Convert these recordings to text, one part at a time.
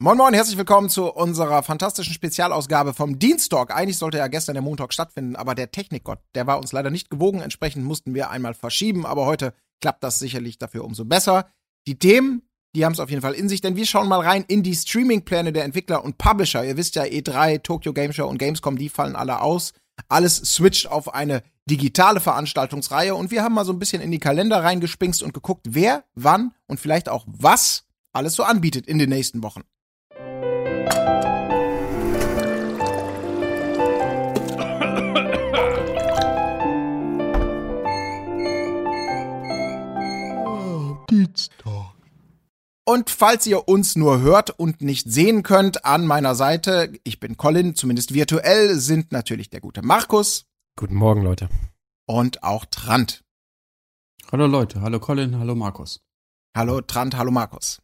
Moin Moin, herzlich willkommen zu unserer fantastischen Spezialausgabe vom Dienstag. Eigentlich sollte ja gestern der Montag stattfinden, aber der Technikgott, der war uns leider nicht gewogen. Entsprechend mussten wir einmal verschieben, aber heute klappt das sicherlich dafür umso besser. Die Themen, die haben es auf jeden Fall in sich, denn wir schauen mal rein in die Streamingpläne der Entwickler und Publisher. Ihr wisst ja, E3, Tokyo Game Show und Gamescom, die fallen alle aus. Alles switcht auf eine digitale Veranstaltungsreihe und wir haben mal so ein bisschen in die Kalender reingespinkst und geguckt, wer, wann und vielleicht auch was alles so anbietet in den nächsten Wochen. Und falls ihr uns nur hört und nicht sehen könnt, an meiner Seite, ich bin Colin, zumindest virtuell, sind natürlich der gute Markus. Guten Morgen, Leute. Und auch Trant. Hallo Leute, hallo Colin, hallo Markus. Hallo Trant, hallo Markus.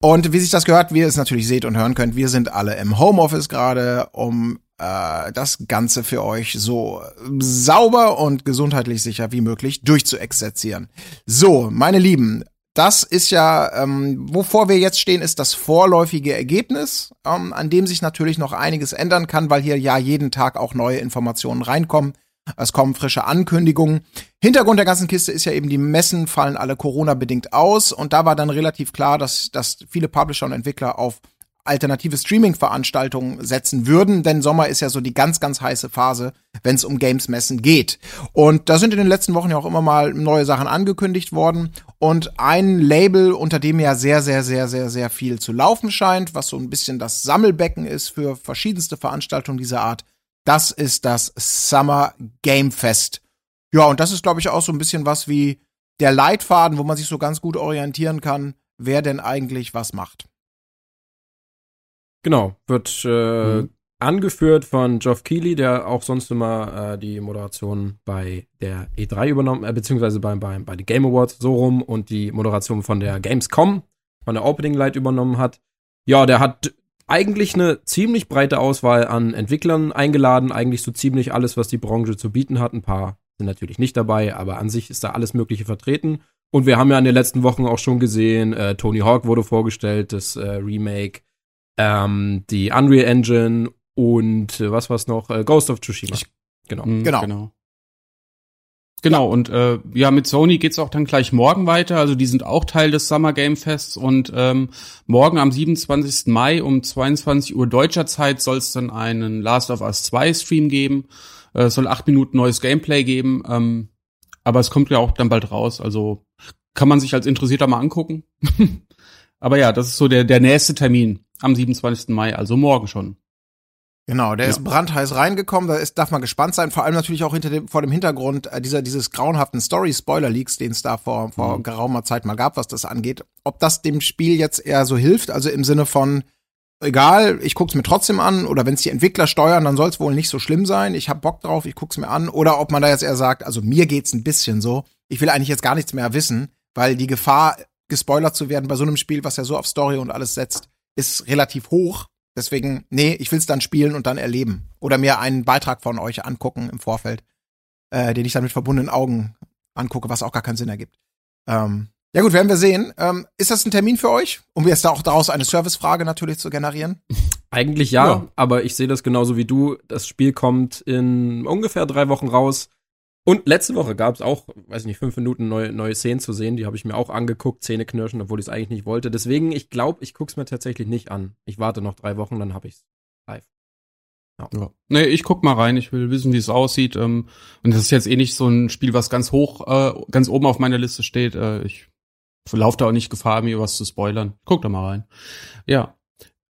Und wie sich das gehört, wie ihr es natürlich seht und hören könnt, wir sind alle im Homeoffice gerade, um äh, das Ganze für euch so sauber und gesundheitlich sicher wie möglich durchzuexerzieren. So, meine Lieben, das ist ja, ähm, wovor wir jetzt stehen, ist das vorläufige Ergebnis, ähm, an dem sich natürlich noch einiges ändern kann, weil hier ja jeden Tag auch neue Informationen reinkommen. Es kommen frische Ankündigungen. Hintergrund der ganzen Kiste ist ja eben, die Messen fallen alle Corona-bedingt aus. Und da war dann relativ klar, dass, dass viele Publisher und Entwickler auf alternative Streaming-Veranstaltungen setzen würden, denn Sommer ist ja so die ganz, ganz heiße Phase, wenn es um Games-Messen geht. Und da sind in den letzten Wochen ja auch immer mal neue Sachen angekündigt worden. Und ein Label, unter dem ja sehr, sehr, sehr, sehr, sehr viel zu laufen scheint, was so ein bisschen das Sammelbecken ist für verschiedenste Veranstaltungen dieser Art, das ist das Summer Game Fest. Ja, und das ist, glaube ich, auch so ein bisschen was wie der Leitfaden, wo man sich so ganz gut orientieren kann, wer denn eigentlich was macht. Genau, wird äh, mhm. angeführt von Geoff Keighley, der auch sonst immer äh, die Moderation bei der E3 übernommen, äh, beziehungsweise bei, bei, bei den Game Awards so rum und die Moderation von der Gamescom, von der Opening Light übernommen hat. Ja, der hat eigentlich eine ziemlich breite Auswahl an Entwicklern eingeladen, eigentlich so ziemlich alles, was die Branche zu bieten hat. Ein paar sind natürlich nicht dabei, aber an sich ist da alles Mögliche vertreten. Und wir haben ja in den letzten Wochen auch schon gesehen, äh, Tony Hawk wurde vorgestellt, das äh, Remake ähm, die Unreal Engine und äh, was war's noch? Äh, Ghost of Tsushima. Ich, genau. Mh, genau. Genau. Genau, und äh, ja, mit Sony geht's auch dann gleich morgen weiter. Also die sind auch Teil des Summer Game Fests und ähm, morgen am 27. Mai um 22 Uhr deutscher Zeit soll es dann einen Last of Us 2 Stream geben. Äh, es soll acht Minuten neues Gameplay geben. Ähm, aber es kommt ja auch dann bald raus. Also kann man sich als Interessierter mal angucken. aber ja, das ist so der, der nächste Termin am 27. Mai, also morgen schon. Genau, der ja. ist brandheiß reingekommen, da ist, darf man gespannt sein, vor allem natürlich auch hinter dem, vor dem Hintergrund äh, dieser, dieses grauenhaften Story-Spoiler-Leaks, den es da vor, vor mhm. geraumer Zeit mal gab, was das angeht. Ob das dem Spiel jetzt eher so hilft, also im Sinne von, egal, ich guck's mir trotzdem an, oder wenn es die Entwickler steuern, dann soll es wohl nicht so schlimm sein, ich hab Bock drauf, ich guck's mir an, oder ob man da jetzt eher sagt, also mir geht's ein bisschen so, ich will eigentlich jetzt gar nichts mehr wissen, weil die Gefahr, gespoilert zu werden bei so einem Spiel, was ja so auf Story und alles setzt, ist relativ hoch. Deswegen, nee, ich will's dann spielen und dann erleben. Oder mir einen Beitrag von euch angucken im Vorfeld, äh, den ich dann mit verbundenen Augen angucke, was auch gar keinen Sinn ergibt. Ähm, ja gut, werden wir sehen. Ähm, ist das ein Termin für euch? Um jetzt auch daraus eine Servicefrage natürlich zu generieren? Eigentlich ja, ja. aber ich sehe das genauso wie du. Das Spiel kommt in ungefähr drei Wochen raus. Und letzte Woche gab es auch, weiß ich nicht, fünf Minuten neue, neue Szenen zu sehen. Die habe ich mir auch angeguckt, Zähne knirschen, obwohl ich es eigentlich nicht wollte. Deswegen, ich glaube, ich gucke es mir tatsächlich nicht an. Ich warte noch drei Wochen, dann habe ich es live. Ja. ja. Nee, ich guck mal rein. Ich will wissen, wie es aussieht. Ähm, und das ist jetzt eh nicht so ein Spiel, was ganz hoch, äh, ganz oben auf meiner Liste steht. Äh, ich laufe da auch nicht Gefahr, mir was zu spoilern. Guck da mal rein. Ja.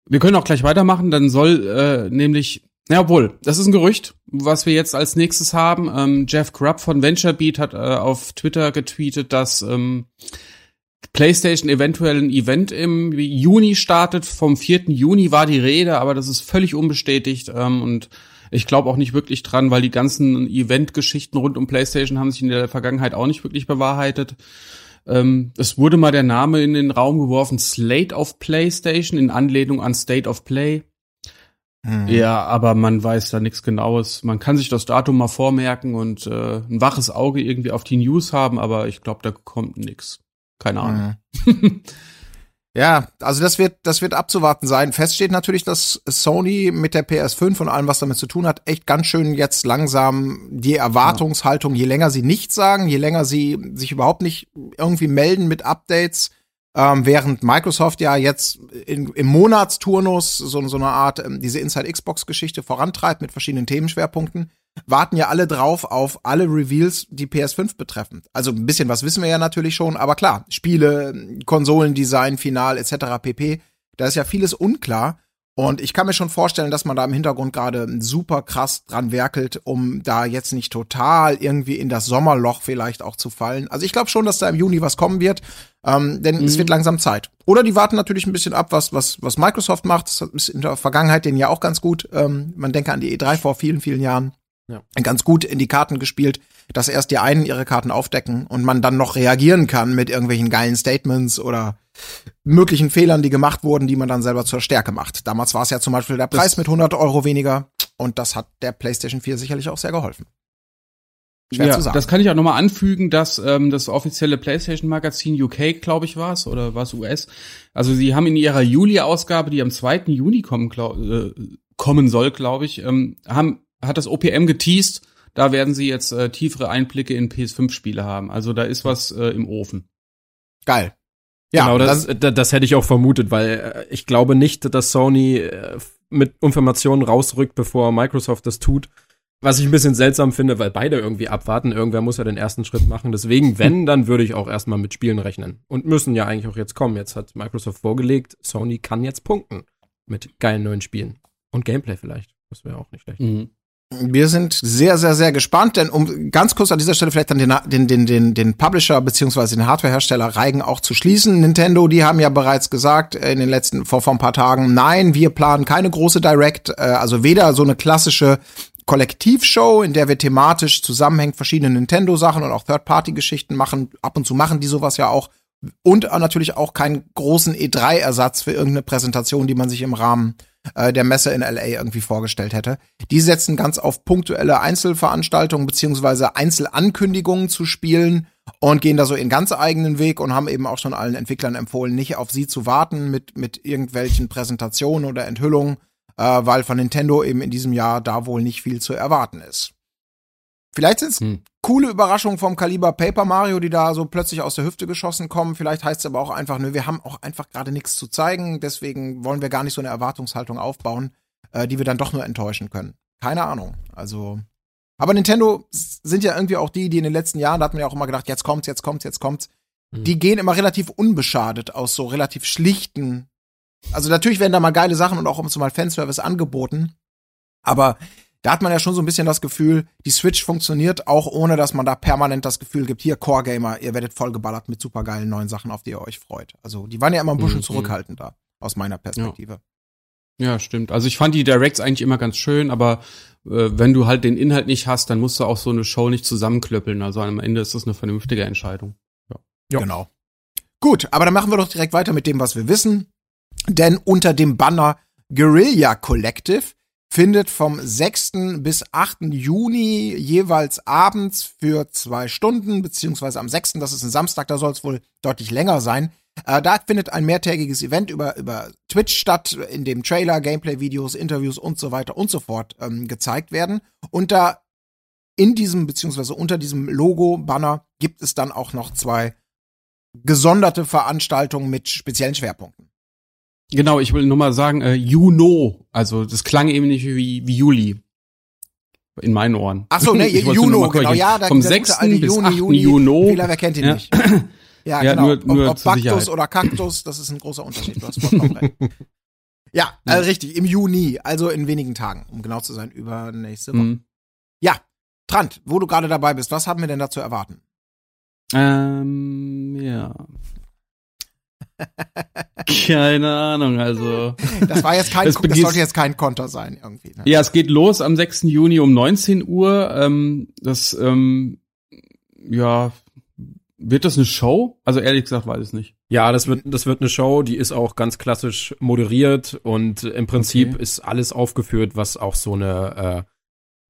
Wir können auch gleich weitermachen. Dann soll äh, nämlich ja, obwohl, das ist ein Gerücht, was wir jetzt als nächstes haben. Ähm, Jeff Grubb von VentureBeat hat äh, auf Twitter getweetet, dass ähm, PlayStation eventuell ein Event im Juni startet. Vom 4. Juni war die Rede, aber das ist völlig unbestätigt ähm, und ich glaube auch nicht wirklich dran, weil die ganzen Event-Geschichten rund um PlayStation haben sich in der Vergangenheit auch nicht wirklich bewahrheitet. Ähm, es wurde mal der Name in den Raum geworfen, Slate of PlayStation in Anlehnung an State of Play. Mhm. Ja, aber man weiß da nichts Genaues. Man kann sich das Datum mal vormerken und äh, ein waches Auge irgendwie auf die News haben, aber ich glaube, da kommt nix. Keine Ahnung. Mhm. Ja, also das wird, das wird abzuwarten sein. Fest steht natürlich, dass Sony mit der PS5 und allem, was damit zu tun hat, echt ganz schön jetzt langsam die Erwartungshaltung, je länger sie nichts sagen, je länger sie sich überhaupt nicht irgendwie melden mit Updates, ähm, während Microsoft ja jetzt in, im Monatsturnus so, so eine Art ähm, diese Inside Xbox Geschichte vorantreibt mit verschiedenen Themenschwerpunkten, warten ja alle drauf auf alle Reveals, die PS5 betreffen. Also ein bisschen was wissen wir ja natürlich schon, aber klar, Spiele, Konsolendesign, Final etc. pp. Da ist ja vieles unklar. Und ich kann mir schon vorstellen, dass man da im Hintergrund gerade super krass dran werkelt, um da jetzt nicht total irgendwie in das Sommerloch vielleicht auch zu fallen. Also ich glaube schon, dass da im Juni was kommen wird, ähm, denn mhm. es wird langsam Zeit. Oder die warten natürlich ein bisschen ab, was, was, was Microsoft macht. Das ist in der Vergangenheit denen ja auch ganz gut. Ähm, man denke an die E3 vor vielen, vielen Jahren ja. ganz gut in die Karten gespielt, dass erst die einen ihre Karten aufdecken und man dann noch reagieren kann mit irgendwelchen geilen Statements oder möglichen Fehlern, die gemacht wurden, die man dann selber zur Stärke macht. Damals war es ja zum Beispiel der Preis das mit 100 Euro weniger und das hat der PlayStation 4 sicherlich auch sehr geholfen. Schwer ja, zu sagen. das kann ich auch nochmal anfügen, dass ähm, das offizielle PlayStation-Magazin UK, glaube ich, war es, oder war es US? Also sie haben in ihrer Juli-Ausgabe, die am 2. Juni kommen, glaub, äh, kommen soll, glaube ich, ähm, haben hat das OPM geteased. Da werden sie jetzt äh, tiefere Einblicke in PS5-Spiele haben. Also da ist was äh, im Ofen. Geil. Ja, genau, das, das, das hätte ich auch vermutet, weil äh, ich glaube nicht, dass Sony äh, mit Informationen rausrückt, bevor Microsoft das tut. Was ich ein bisschen seltsam finde, weil beide irgendwie abwarten. Irgendwer muss ja den ersten Schritt machen. Deswegen, wenn, dann würde ich auch erstmal mit Spielen rechnen. Und müssen ja eigentlich auch jetzt kommen. Jetzt hat Microsoft vorgelegt, Sony kann jetzt punkten. Mit geilen neuen Spielen. Und Gameplay vielleicht. Das wäre auch nicht schlecht. Mhm. Wir sind sehr, sehr, sehr gespannt, denn um ganz kurz an dieser Stelle vielleicht dann den, den, den, den, Publisher beziehungsweise den Hardwarehersteller Reigen auch zu schließen. Nintendo, die haben ja bereits gesagt äh, in den letzten, vor, vor ein paar Tagen, nein, wir planen keine große Direct, äh, also weder so eine klassische Kollektivshow, in der wir thematisch zusammenhängt verschiedene Nintendo-Sachen und auch Third-Party-Geschichten machen. Ab und zu machen die sowas ja auch. Und natürlich auch keinen großen E3-Ersatz für irgendeine Präsentation, die man sich im Rahmen äh, der Messe in LA irgendwie vorgestellt hätte. Die setzen ganz auf punktuelle Einzelveranstaltungen beziehungsweise Einzelankündigungen zu spielen und gehen da so in ganz eigenen Weg und haben eben auch schon allen Entwicklern empfohlen, nicht auf sie zu warten mit, mit irgendwelchen Präsentationen oder Enthüllungen, äh, weil von Nintendo eben in diesem Jahr da wohl nicht viel zu erwarten ist. Vielleicht sind es hm. coole Überraschungen vom Kaliber Paper Mario, die da so plötzlich aus der Hüfte geschossen kommen. Vielleicht heißt es aber auch einfach, nö, wir haben auch einfach gerade nichts zu zeigen, deswegen wollen wir gar nicht so eine Erwartungshaltung aufbauen, äh, die wir dann doch nur enttäuschen können. Keine Ahnung. Also. Aber Nintendo sind ja irgendwie auch die, die in den letzten Jahren, da hat man ja auch immer gedacht, jetzt kommt's, jetzt kommt's, jetzt kommt's. Hm. Die gehen immer relativ unbeschadet aus so relativ schlichten. Also natürlich werden da mal geile Sachen und auch um so mal Fanservice angeboten. Aber da hat man ja schon so ein bisschen das Gefühl, die Switch funktioniert auch ohne, dass man da permanent das Gefühl gibt, hier Core Gamer, ihr werdet vollgeballert mit supergeilen neuen Sachen, auf die ihr euch freut. Also die waren ja immer ein bisschen mhm. zurückhaltender aus meiner Perspektive. Ja. ja. stimmt. Also ich fand die Directs eigentlich immer ganz schön, aber äh, wenn du halt den Inhalt nicht hast, dann musst du auch so eine Show nicht zusammenklöppeln. Also am Ende ist das eine vernünftige Entscheidung. Ja. ja. Genau. Gut, aber dann machen wir doch direkt weiter mit dem, was wir wissen. Denn unter dem Banner Guerilla Collective findet vom 6. bis 8. Juni jeweils abends für zwei Stunden, beziehungsweise am 6., das ist ein Samstag, da soll es wohl deutlich länger sein. Äh, da findet ein mehrtägiges Event über, über Twitch statt, in dem Trailer, Gameplay-Videos, Interviews und so weiter und so fort ähm, gezeigt werden. Und da in diesem, beziehungsweise unter diesem Logo-Banner gibt es dann auch noch zwei gesonderte Veranstaltungen mit speziellen Schwerpunkten. Genau, ich will nur mal sagen, äh, Juno, also das klang eben nicht wie, wie Juli. In meinen Ohren. Ach so, ne, Juno, genau, ja, da, Vom 6. bis Juni, 8. Juni, Juno. Fehler, wer kennt ihn ja. nicht? Ja, ja genau. Nur, nur ob, ob Baktus Sicherheit. oder Kaktus, das ist ein großer Unterschied. Du hast vollkommen recht. Ja, äh, richtig, im Juni, also in wenigen Tagen, um genau zu sein, über nächste Woche. Mhm. Ja, Trant, wo du gerade dabei bist, was haben wir denn da zu erwarten? Ähm, ja. Keine Ahnung, also. Das war jetzt kein, das, das sollte jetzt kein Konter sein, irgendwie. Ne? Ja, es geht los am 6. Juni um 19 Uhr. Ähm, das, ähm, ja, wird das eine Show? Also ehrlich gesagt weiß ich nicht. Ja, das wird, das wird eine Show, die ist auch ganz klassisch moderiert und im Prinzip okay. ist alles aufgeführt, was auch so eine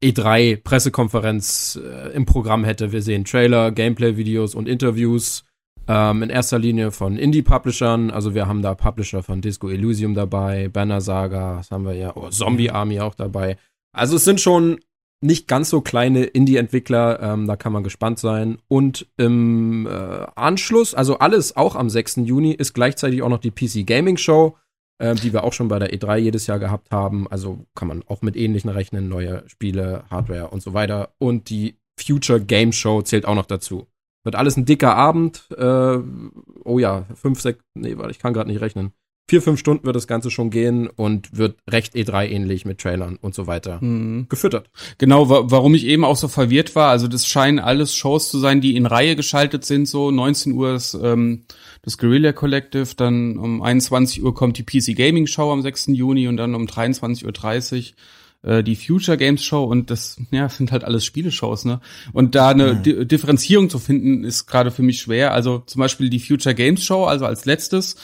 äh, E3-Pressekonferenz äh, im Programm hätte. Wir sehen Trailer, Gameplay-Videos und Interviews Ähm, in erster Linie von Indie-Publishern. Also wir haben da Publisher von Disco Elysium dabei, Banner Saga, das haben wir ja, oh, Zombie Army auch dabei. Also es sind schon nicht ganz so kleine Indie-Entwickler, ähm, da kann man gespannt sein. Und im äh, Anschluss, also alles auch am 6. Juni, ist gleichzeitig auch noch die PC Gaming Show, äh, die wir auch schon bei der E3 jedes Jahr gehabt haben. Also kann man auch mit ähnlichen rechnen, neue Spiele, Hardware und so weiter. Und die Future Game Show zählt auch noch dazu. Wird alles ein dicker Abend. Äh, oh ja, fünf, sechs, nee, warte, ich kann gerade nicht rechnen. Vier, fünf Stunden wird das Ganze schon gehen und wird recht E3-ähnlich mit Trailern und so weiter mhm. gefüttert. Genau, wa warum ich eben auch so verwirrt war. Also das scheinen alles Shows zu sein, die in Reihe geschaltet sind. So 19 Uhr ist ähm, das Guerilla Collective, dann um 21 Uhr kommt die PC Gaming Show am 6. Juni und dann um 23.30 Uhr äh, die Future Games Show und das ja sind halt alles Spieleshows, ne? Und da eine mhm. Di Differenzierung zu finden ist gerade für mich schwer. Also zum Beispiel die Future Games Show, also als letztes,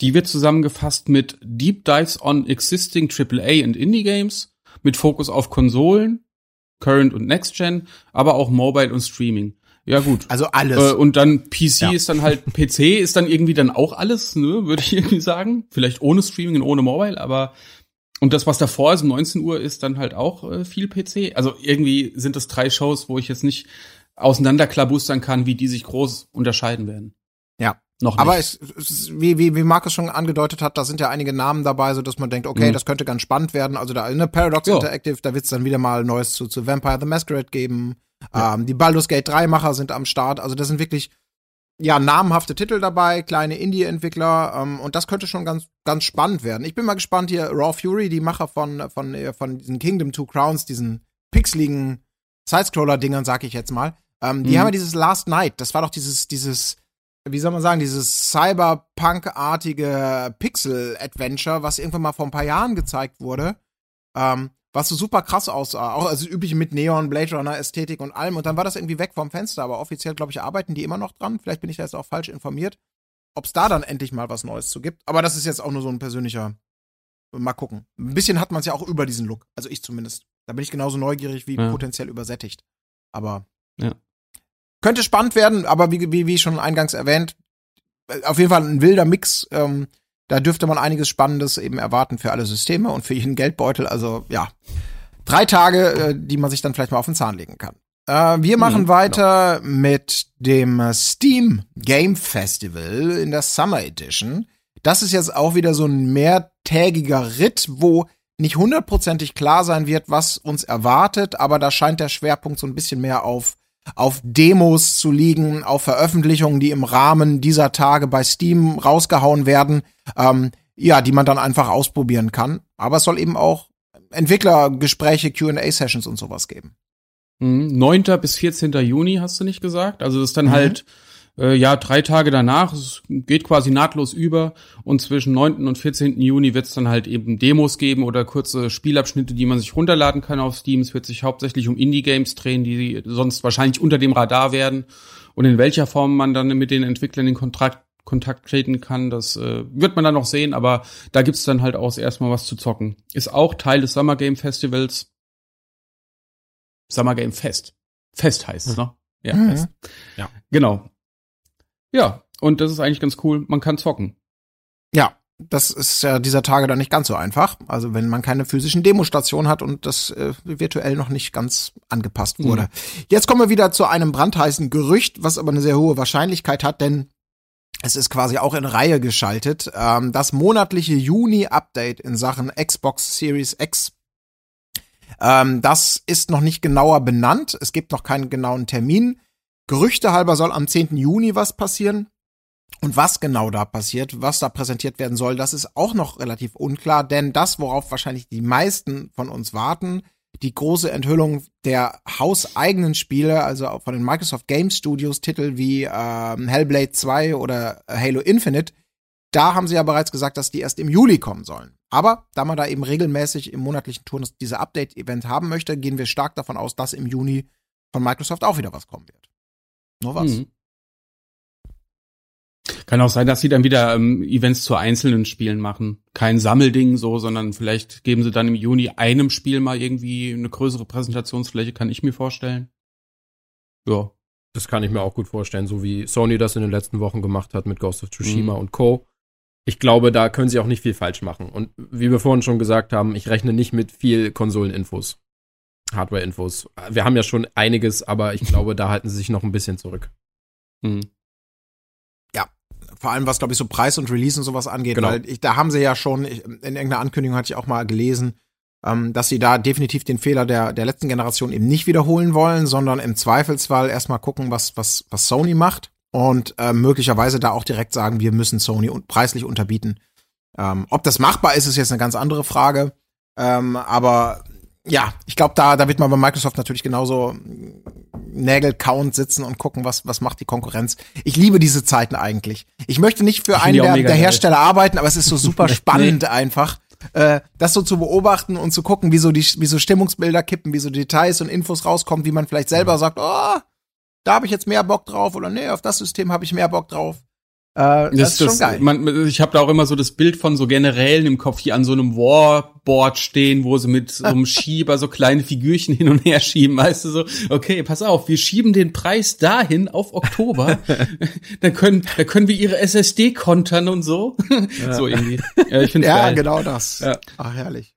die wird zusammengefasst mit Deep Dives on Existing AAA und Indie Games mit Fokus auf Konsolen, Current und Next Gen, aber auch Mobile und Streaming. Ja gut. Also alles. Äh, und dann PC ja. ist dann halt PC ist dann irgendwie dann auch alles, ne, würde ich irgendwie sagen. Vielleicht ohne Streaming und ohne Mobile, aber und das, was davor ist, um 19 Uhr, ist dann halt auch äh, viel PC. Also irgendwie sind das drei Shows, wo ich jetzt nicht auseinanderklabustern kann, wie die sich groß unterscheiden werden. Ja. Noch nicht. Aber es, es wie, wie, wie Markus schon angedeutet hat, da sind ja einige Namen dabei, so dass man denkt, okay, mhm. das könnte ganz spannend werden. Also da eine Paradox ja. Interactive, da wird es dann wieder mal Neues zu, zu Vampire the Masquerade geben. Ja. Ähm, die Baldur's Gate 3 Macher sind am Start. Also das sind wirklich ja, namhafte Titel dabei, kleine Indie-Entwickler ähm, und das könnte schon ganz, ganz spannend werden. Ich bin mal gespannt hier, Raw Fury, die Macher von, von, äh, von diesen Kingdom Two Crowns, diesen pixeligen Sidescroller-Dingern, sag ich jetzt mal. Ähm, die mhm. haben ja dieses Last Night, das war doch dieses, dieses, wie soll man sagen, dieses Cyberpunk-artige Pixel-Adventure, was irgendwann mal vor ein paar Jahren gezeigt wurde. Ähm, was so super krass aussah. Auch also übliche mit Neon, Blade Runner, Ästhetik und allem. Und dann war das irgendwie weg vom Fenster. Aber offiziell, glaube ich, arbeiten die immer noch dran. Vielleicht bin ich da jetzt auch falsch informiert. Ob es da dann endlich mal was Neues zu gibt. Aber das ist jetzt auch nur so ein persönlicher. Mal gucken. Ein bisschen hat man es ja auch über diesen Look. Also ich zumindest. Da bin ich genauso neugierig wie ja. potenziell übersättigt. Aber ja. könnte spannend werden. Aber wie, wie, wie schon eingangs erwähnt, auf jeden Fall ein wilder Mix. Ähm, da dürfte man einiges Spannendes eben erwarten für alle Systeme und für jeden Geldbeutel. Also ja, drei Tage, äh, die man sich dann vielleicht mal auf den Zahn legen kann. Äh, wir machen mhm, weiter genau. mit dem Steam Game Festival in der Summer Edition. Das ist jetzt auch wieder so ein mehrtägiger Ritt, wo nicht hundertprozentig klar sein wird, was uns erwartet, aber da scheint der Schwerpunkt so ein bisschen mehr auf auf Demos zu liegen, auf Veröffentlichungen, die im Rahmen dieser Tage bei Steam rausgehauen werden, ähm, ja, die man dann einfach ausprobieren kann. Aber es soll eben auch Entwicklergespräche, Q&A-Sessions und sowas geben. 9. Mhm. bis 14. Juni hast du nicht gesagt? Also das ist dann mhm. halt äh, ja, drei Tage danach, es geht quasi nahtlos über und zwischen 9. und 14. Juni wird es dann halt eben Demos geben oder kurze Spielabschnitte, die man sich runterladen kann auf Steam. Es wird sich hauptsächlich um Indie-Games drehen, die sonst wahrscheinlich unter dem Radar werden und in welcher Form man dann mit den Entwicklern in Kontakt Kontakt treten kann, das äh, wird man dann noch sehen, aber da gibt's dann halt auch erstmal was zu zocken. Ist auch Teil des Summer Game Festivals. Summer Game Fest. Fest heißt es, ne? Ja, mhm. Fest. Ja. Genau. Ja, und das ist eigentlich ganz cool. Man kann zocken. Ja, das ist ja dieser Tage dann nicht ganz so einfach. Also wenn man keine physischen Demostationen hat und das äh, virtuell noch nicht ganz angepasst wurde. Mhm. Jetzt kommen wir wieder zu einem brandheißen Gerücht, was aber eine sehr hohe Wahrscheinlichkeit hat, denn es ist quasi auch in Reihe geschaltet. Ähm, das monatliche Juni-Update in Sachen Xbox Series X. Ähm, das ist noch nicht genauer benannt. Es gibt noch keinen genauen Termin. Gerüchte halber soll am 10. Juni was passieren. Und was genau da passiert, was da präsentiert werden soll, das ist auch noch relativ unklar, denn das, worauf wahrscheinlich die meisten von uns warten, die große Enthüllung der hauseigenen Spiele, also von den Microsoft Game Studios Titel wie ähm, Hellblade 2 oder Halo Infinite, da haben sie ja bereits gesagt, dass die erst im Juli kommen sollen. Aber da man da eben regelmäßig im monatlichen Turnus diese Update-Event haben möchte, gehen wir stark davon aus, dass im Juni von Microsoft auch wieder was kommen wird. Nur was. Mhm. Kann auch sein, dass sie dann wieder ähm, Events zu einzelnen Spielen machen. Kein Sammelding so, sondern vielleicht geben sie dann im Juni einem Spiel mal irgendwie eine größere Präsentationsfläche, kann ich mir vorstellen. Ja. Das kann ich mir auch gut vorstellen, so wie Sony das in den letzten Wochen gemacht hat mit Ghost of Tsushima mhm. und Co. Ich glaube, da können sie auch nicht viel falsch machen. Und wie wir vorhin schon gesagt haben, ich rechne nicht mit viel Konsoleninfos, Hardware-Infos. Wir haben ja schon einiges, aber ich glaube, da halten sie sich noch ein bisschen zurück. Mhm. Ja, vor allem was, glaube ich, so Preis und Release und sowas angeht, genau. weil ich, da haben sie ja schon, ich, in irgendeiner Ankündigung hatte ich auch mal gelesen, ähm, dass sie da definitiv den Fehler der, der letzten Generation eben nicht wiederholen wollen, sondern im Zweifelsfall erstmal gucken, was, was, was Sony macht und äh, möglicherweise da auch direkt sagen, wir müssen Sony un preislich unterbieten. Ähm, ob das machbar ist, ist jetzt eine ganz andere Frage. Ähm, aber ja, ich glaube, da, da wird man bei Microsoft natürlich genauso Nägel-Count sitzen und gucken, was, was macht die Konkurrenz. Ich liebe diese Zeiten eigentlich. Ich möchte nicht für einen der, der Hersteller arbeiten, aber es ist so super spannend nee. einfach, äh, das so zu beobachten und zu gucken, wie so die, wie so Stimmungsbilder kippen, wie so Details und Infos rauskommen, wie man vielleicht selber sagt, oh, da habe ich jetzt mehr Bock drauf oder nee, auf das System habe ich mehr Bock drauf. Äh, das, das, ist schon das, geil. Man, ich habe da auch immer so das Bild von so Generälen im Kopf, die an so einem Warboard stehen, wo sie mit so einem Schieber so kleine Figürchen hin und her schieben. Weißt du so, okay, pass auf, wir schieben den Preis dahin auf Oktober. dann können, dann können wir ihre SSD kontern und so. Ja. so irgendwie. Ja, ich find's ja geil. genau das. Ja. Ach, herrlich.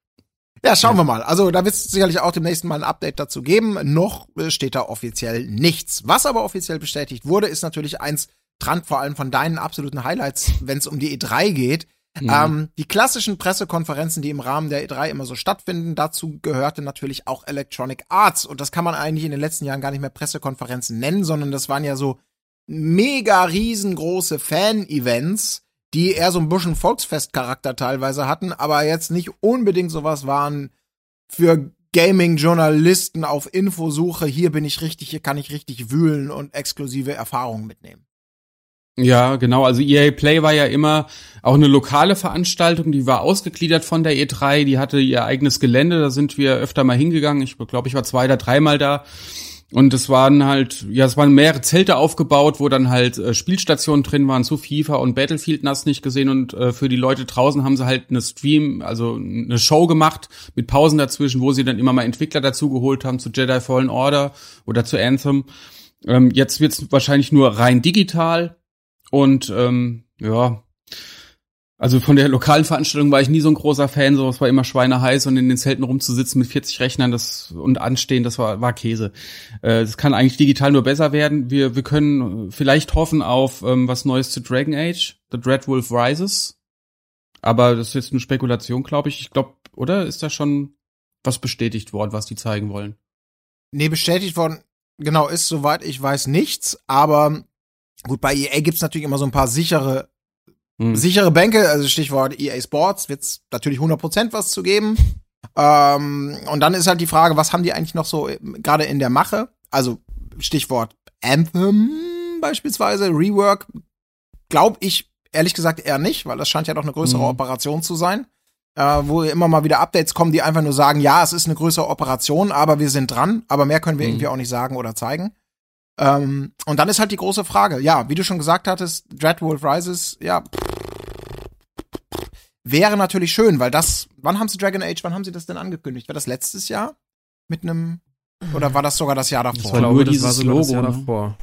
Ja, schauen wir mal. Also da wird es sicherlich auch demnächst mal ein Update dazu geben. Noch steht da offiziell nichts. Was aber offiziell bestätigt wurde, ist natürlich eins, Trant, vor allem von deinen absoluten Highlights, wenn es um die E3 geht. Mhm. Ähm, die klassischen Pressekonferenzen, die im Rahmen der E3 immer so stattfinden, dazu gehörte natürlich auch Electronic Arts. Und das kann man eigentlich in den letzten Jahren gar nicht mehr Pressekonferenzen nennen, sondern das waren ja so mega riesengroße Fan-Events, die eher so ein bisschen Volksfest-Charakter teilweise hatten, aber jetzt nicht unbedingt sowas waren für Gaming-Journalisten auf Infosuche. Hier bin ich richtig, hier kann ich richtig wühlen und exklusive Erfahrungen mitnehmen. Ja, genau. Also EA Play war ja immer auch eine lokale Veranstaltung, die war ausgegliedert von der E3, die hatte ihr eigenes Gelände, da sind wir öfter mal hingegangen. Ich glaube, ich war zwei oder dreimal da. Und es waren halt, ja, es waren mehrere Zelte aufgebaut, wo dann halt äh, Spielstationen drin waren zu FIFA und Battlefield hast nicht gesehen und äh, für die Leute draußen haben sie halt eine Stream, also eine Show gemacht mit Pausen dazwischen, wo sie dann immer mal Entwickler dazu geholt haben zu Jedi Fallen Order oder zu Anthem. Ähm, jetzt wird's wahrscheinlich nur rein digital und ähm, ja, also von der lokalen Veranstaltung war ich nie so ein großer Fan, so es war immer schweineheiß und in den Zelten rumzusitzen mit 40 Rechnern das und anstehen, das war, war Käse. Äh, das kann eigentlich digital nur besser werden. Wir, wir können vielleicht hoffen auf ähm, was Neues zu Dragon Age, The Dread Wolf Rises. Aber das ist jetzt eine Spekulation, glaube ich. Ich glaube, oder ist da schon was bestätigt worden, was die zeigen wollen? Nee, bestätigt worden, genau, ist soweit ich weiß nichts, aber Gut, bei EA gibt's natürlich immer so ein paar sichere, hm. sichere Bänke, also Stichwort EA Sports, wird's natürlich 100% was zu geben. Ähm, und dann ist halt die Frage, was haben die eigentlich noch so äh, gerade in der Mache? Also Stichwort Anthem beispielsweise, Rework, glaube ich ehrlich gesagt eher nicht, weil das scheint ja doch eine größere mhm. Operation zu sein. Äh, wo immer mal wieder Updates kommen, die einfach nur sagen, ja, es ist eine größere Operation, aber wir sind dran, aber mehr können wir mhm. irgendwie auch nicht sagen oder zeigen. Ähm, und dann ist halt die große Frage, ja, wie du schon gesagt hattest, Dreadwolf Rises, ja, wäre natürlich schön, weil das, wann haben sie Dragon Age, wann haben sie das denn angekündigt? War das letztes Jahr? Mit einem, oder war das sogar das Jahr davor? Das war nur dieses war Logo das Jahr ne? davor.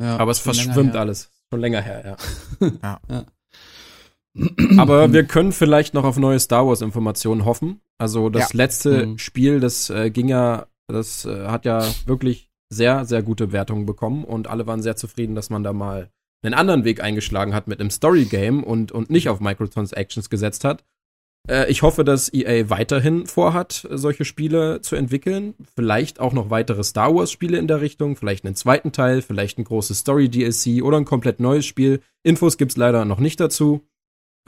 Ja, Aber es verschwimmt alles. Schon länger her, ja. ja. ja. Aber wir können vielleicht noch auf neue Star Wars Informationen hoffen. Also das ja. letzte mhm. Spiel, das äh, ging ja, das äh, hat ja wirklich sehr, sehr gute Wertungen bekommen und alle waren sehr zufrieden, dass man da mal einen anderen Weg eingeschlagen hat mit einem Story-Game und, und nicht auf Microtransactions gesetzt hat. Äh, ich hoffe, dass EA weiterhin vorhat, solche Spiele zu entwickeln. Vielleicht auch noch weitere Star Wars-Spiele in der Richtung, vielleicht einen zweiten Teil, vielleicht ein großes Story-DLC oder ein komplett neues Spiel. Infos gibt's leider noch nicht dazu.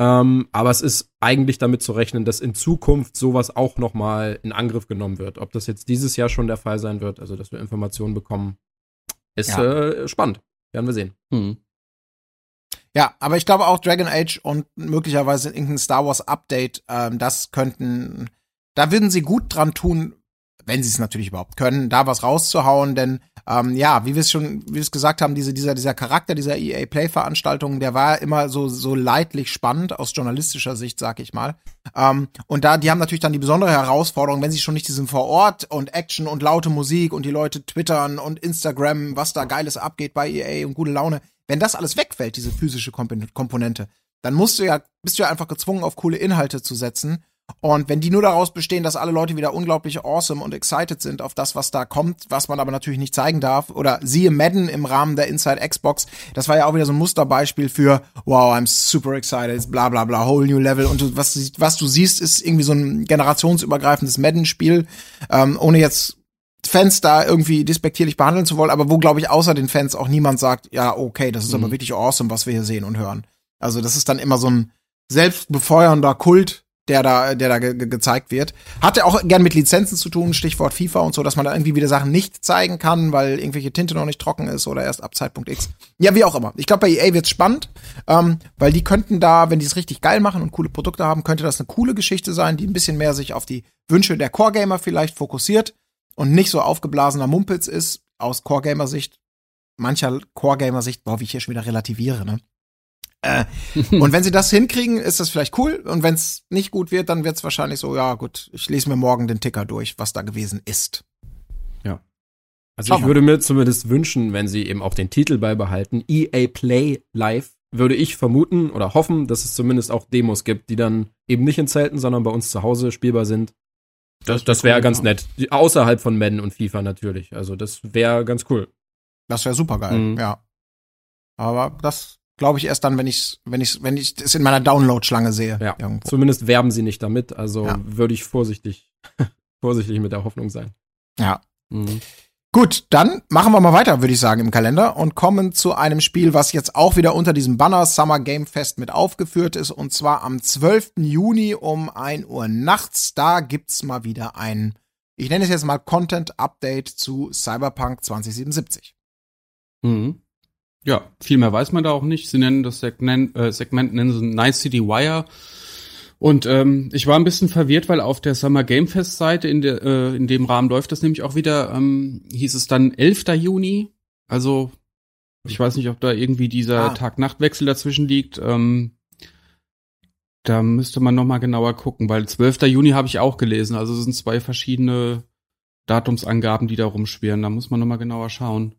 Ähm, aber es ist eigentlich damit zu rechnen, dass in Zukunft sowas auch noch mal in Angriff genommen wird. Ob das jetzt dieses Jahr schon der Fall sein wird, also dass wir Informationen bekommen, ist ja. äh, spannend. Werden wir sehen. Mhm. Ja, aber ich glaube auch Dragon Age und möglicherweise irgendein Star Wars Update, ähm, das könnten, da würden sie gut dran tun, wenn sie es natürlich überhaupt können, da was rauszuhauen, denn ähm, ja, wie wir es schon, wie wir es gesagt haben, diese, dieser, dieser Charakter dieser EA Play Veranstaltungen, der war immer so, so leidlich spannend aus journalistischer Sicht, sag ich mal. Ähm, und da, die haben natürlich dann die besondere Herausforderung, wenn sie schon nicht diesen vor Ort und Action und laute Musik und die Leute twittern und Instagram, was da Geiles abgeht bei EA und gute Laune. Wenn das alles wegfällt, diese physische Komponente, dann musst du ja, bist du ja einfach gezwungen, auf coole Inhalte zu setzen. Und wenn die nur daraus bestehen, dass alle Leute wieder unglaublich awesome und excited sind auf das, was da kommt, was man aber natürlich nicht zeigen darf, oder siehe Madden im Rahmen der Inside Xbox, das war ja auch wieder so ein Musterbeispiel für, wow, I'm super excited, bla bla bla, whole new level. Und du, was, was du siehst, ist irgendwie so ein generationsübergreifendes Madden-Spiel, ähm, ohne jetzt Fans da irgendwie despektierlich behandeln zu wollen, aber wo, glaube ich, außer den Fans auch niemand sagt, ja, okay, das ist mhm. aber wirklich awesome, was wir hier sehen und hören. Also das ist dann immer so ein selbstbefeuernder Kult, der da, der da ge gezeigt wird. Hatte auch gern mit Lizenzen zu tun, Stichwort FIFA und so, dass man da irgendwie wieder Sachen nicht zeigen kann, weil irgendwelche Tinte noch nicht trocken ist oder erst ab Zeitpunkt X. Ja, wie auch immer. Ich glaube, bei EA wird's spannend, ähm, weil die könnten da, wenn die es richtig geil machen und coole Produkte haben, könnte das eine coole Geschichte sein, die ein bisschen mehr sich auf die Wünsche der Core-Gamer vielleicht fokussiert und nicht so aufgeblasener Mumpitz ist, aus Core-Gamer-Sicht, mancher Core-Gamer-Sicht, boah, wie ich hier schon wieder relativiere, ne? Äh, und wenn sie das hinkriegen, ist das vielleicht cool. Und wenn es nicht gut wird, dann wird es wahrscheinlich so, ja gut, ich lese mir morgen den Ticker durch, was da gewesen ist. Ja. Also Schau ich mal. würde mir zumindest wünschen, wenn sie eben auch den Titel beibehalten, EA Play Live, würde ich vermuten oder hoffen, dass es zumindest auch Demos gibt, die dann eben nicht in Zelten, sondern bei uns zu Hause spielbar sind. Das, das wäre ganz nett. Außerhalb von Madden und FIFA natürlich. Also das wäre ganz cool. Das wäre super geil, mhm. ja. Aber das glaube ich erst dann, wenn ich wenn ich wenn ich es in meiner Download-Schlange sehe. Ja. Irgendwo. Zumindest werben sie nicht damit. Also ja. würde ich vorsichtig vorsichtig mit der Hoffnung sein. Ja. Mhm. Gut, dann machen wir mal weiter, würde ich sagen, im Kalender und kommen zu einem Spiel, was jetzt auch wieder unter diesem Banner Summer Game Fest mit aufgeführt ist, und zwar am 12. Juni um 1 Uhr nachts. Da gibt's mal wieder ein, ich nenne es jetzt mal Content Update zu Cyberpunk 2077. Mhm. Ja, viel mehr weiß man da auch nicht. Sie nennen das Segment, äh, Segment nennen sie Night City Wire. Und ähm, ich war ein bisschen verwirrt, weil auf der Summer Game Fest Seite in, der, äh, in dem Rahmen läuft das nämlich auch wieder, ähm, hieß es dann 11. Juni. Also ich weiß nicht, ob da irgendwie dieser ah. Tag-Nacht-Wechsel dazwischen liegt. Ähm, da müsste man noch mal genauer gucken, weil 12. Juni habe ich auch gelesen. Also es sind zwei verschiedene Datumsangaben, die da rumschwirren. Da muss man noch mal genauer schauen.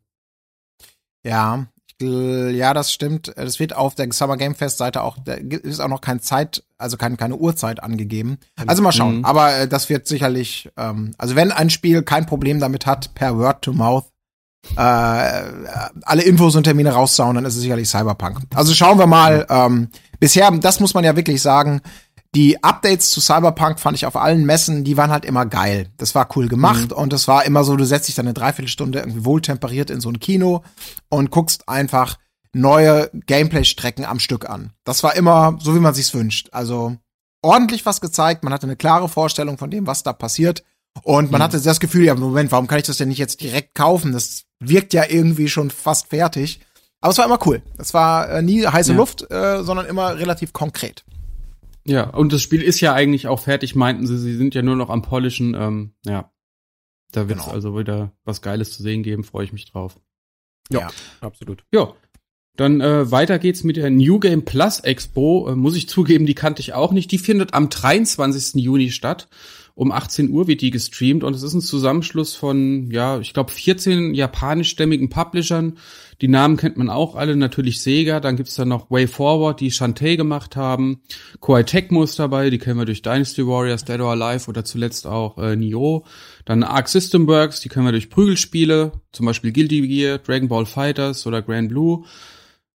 Ja, ja, das stimmt. Das wird auf der Summer Game Fest Seite auch, da ist auch noch keine Zeit, also keine, keine Uhrzeit angegeben. Also mal schauen. Mhm. Aber äh, das wird sicherlich, ähm, also wenn ein Spiel kein Problem damit hat, per Word to Mouth äh, alle Infos und Termine raussauen, dann ist es sicherlich Cyberpunk. Also schauen wir mal. Ähm, bisher, das muss man ja wirklich sagen, die Updates zu Cyberpunk fand ich auf allen Messen, die waren halt immer geil. Das war cool gemacht mhm. und es war immer so, du setzt dich dann eine Dreiviertelstunde irgendwie wohltemperiert in so ein Kino und guckst einfach neue Gameplay-Strecken am Stück an. Das war immer so, wie man sich's wünscht. Also ordentlich was gezeigt, man hatte eine klare Vorstellung von dem, was da passiert und man mhm. hatte das Gefühl, ja, Moment, warum kann ich das denn nicht jetzt direkt kaufen? Das wirkt ja irgendwie schon fast fertig. Aber es war immer cool. Es war äh, nie heiße ja. Luft, äh, sondern immer relativ konkret. Ja, und das Spiel ist ja eigentlich auch fertig, meinten sie. Sie sind ja nur noch am Polischen. Ähm, ja, da wird es genau. also wieder was Geiles zu sehen geben. Freue ich mich drauf. Ja, ja. absolut. Ja, dann äh, weiter geht's mit der New Game Plus Expo. Äh, muss ich zugeben, die kannte ich auch nicht. Die findet am 23. Juni statt um 18 Uhr wird die gestreamt und es ist ein Zusammenschluss von, ja, ich glaube 14 japanischstämmigen Publishern. Die Namen kennt man auch alle, natürlich Sega, dann gibt's da noch Way Forward, die Shantae gemacht haben. Koei Tecmo ist dabei, die kennen wir durch Dynasty Warriors, Dead or Alive oder zuletzt auch äh, Nioh. Dann Arc System Works, die kennen wir durch Prügelspiele, zum Beispiel Guilty Gear, Dragon Ball Fighters oder Grand Blue.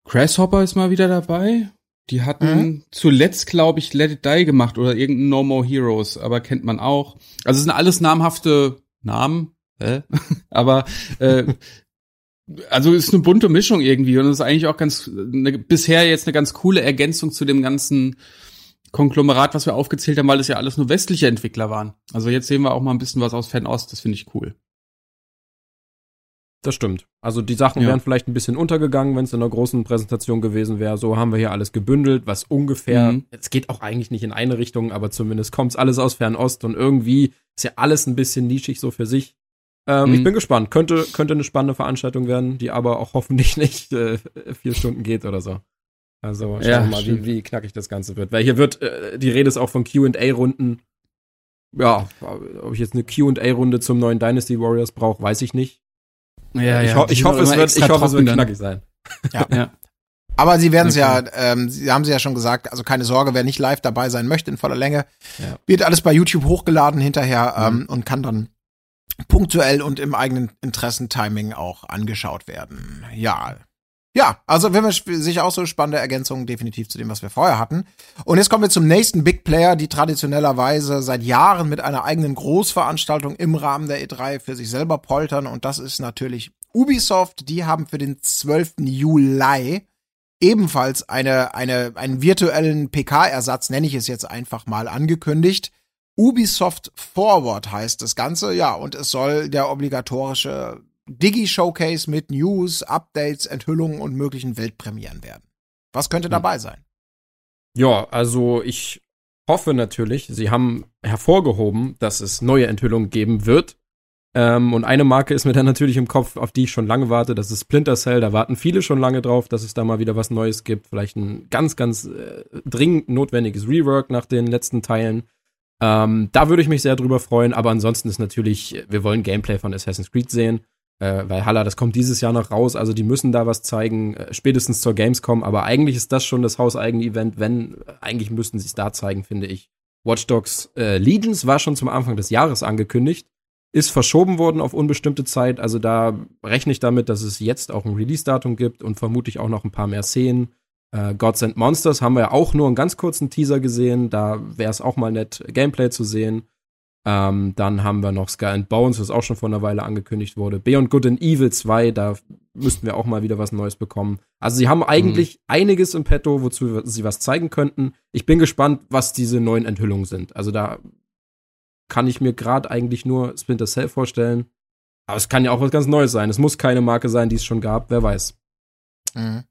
Grasshopper ist mal wieder dabei. Die hatten mhm. zuletzt, glaube ich, Let It Die gemacht oder irgendein No More Heroes, aber kennt man auch. Also es sind alles namhafte Namen, äh? aber äh, also ist eine bunte Mischung irgendwie und es ist eigentlich auch ganz eine, bisher jetzt eine ganz coole Ergänzung zu dem ganzen Konglomerat, was wir aufgezählt haben, weil es ja alles nur westliche Entwickler waren. Also jetzt sehen wir auch mal ein bisschen was aus Fernost, das finde ich cool. Das stimmt. Also die Sachen ja. wären vielleicht ein bisschen untergegangen, wenn es in einer großen Präsentation gewesen wäre. So haben wir hier alles gebündelt, was ungefähr, mhm. es geht auch eigentlich nicht in eine Richtung, aber zumindest kommt alles aus Fernost und irgendwie ist ja alles ein bisschen nischig so für sich. Ähm, mhm. Ich bin gespannt. Könnte, könnte eine spannende Veranstaltung werden, die aber auch hoffentlich nicht äh, vier Stunden geht oder so. Also schauen ja, wir mal, wie, wie knackig das Ganze wird. Weil hier wird, äh, die Rede ist auch von QA-Runden. Ja, ob ich jetzt eine QA-Runde zum neuen Dynasty Warriors brauche, weiß ich nicht. Ja, ich, ja, ho ich hoffe, es wird, ich hoffe, es wird knackig sein. Ja. ja. Aber sie werden es ja, ähm, sie haben sie ja schon gesagt, also keine Sorge, wer nicht live dabei sein möchte in voller Länge, ja. wird alles bei YouTube hochgeladen hinterher ähm, mhm. und kann dann punktuell und im eigenen Interessentiming auch angeschaut werden. Ja. Ja, also wenn wir sicher auch so spannende Ergänzungen definitiv zu dem, was wir vorher hatten. Und jetzt kommen wir zum nächsten Big Player, die traditionellerweise seit Jahren mit einer eigenen Großveranstaltung im Rahmen der E3 für sich selber poltern. Und das ist natürlich Ubisoft. Die haben für den 12. Juli ebenfalls eine, eine, einen virtuellen PK-Ersatz, nenne ich es jetzt einfach mal, angekündigt. Ubisoft Forward heißt das Ganze, ja, und es soll der obligatorische Digi-Showcase mit News, Updates, Enthüllungen und möglichen Weltpremieren werden. Was könnte hm. dabei sein? Ja, also ich hoffe natürlich, sie haben hervorgehoben, dass es neue Enthüllungen geben wird. Ähm, und eine Marke ist mir dann natürlich im Kopf, auf die ich schon lange warte. Das ist Splinter Cell. Da warten viele schon lange drauf, dass es da mal wieder was Neues gibt. Vielleicht ein ganz, ganz äh, dringend notwendiges Rework nach den letzten Teilen. Ähm, da würde ich mich sehr drüber freuen, aber ansonsten ist natürlich, wir wollen Gameplay von Assassin's Creed sehen, äh, weil Halla, das kommt dieses Jahr noch raus, also die müssen da was zeigen, äh, spätestens zur Gamescom, aber eigentlich ist das schon das hauseigene Event, wenn, eigentlich müssten sie es da zeigen, finde ich. Watch Dogs äh, Legions war schon zum Anfang des Jahres angekündigt, ist verschoben worden auf unbestimmte Zeit, also da rechne ich damit, dass es jetzt auch ein Release-Datum gibt und vermutlich auch noch ein paar mehr Szenen. Äh, Gods and Monsters haben wir ja auch nur einen ganz kurzen Teaser gesehen. Da wäre es auch mal nett, Gameplay zu sehen. Ähm, dann haben wir noch Sky and Bones, was auch schon vor einer Weile angekündigt wurde. Beyond Good and Evil 2, da müssten wir auch mal wieder was Neues bekommen. Also sie haben eigentlich mhm. einiges im Petto, wozu sie was zeigen könnten. Ich bin gespannt, was diese neuen Enthüllungen sind. Also da kann ich mir gerade eigentlich nur Splinter Cell vorstellen. Aber es kann ja auch was ganz Neues sein. Es muss keine Marke sein, die es schon gab. Wer weiß. Mhm.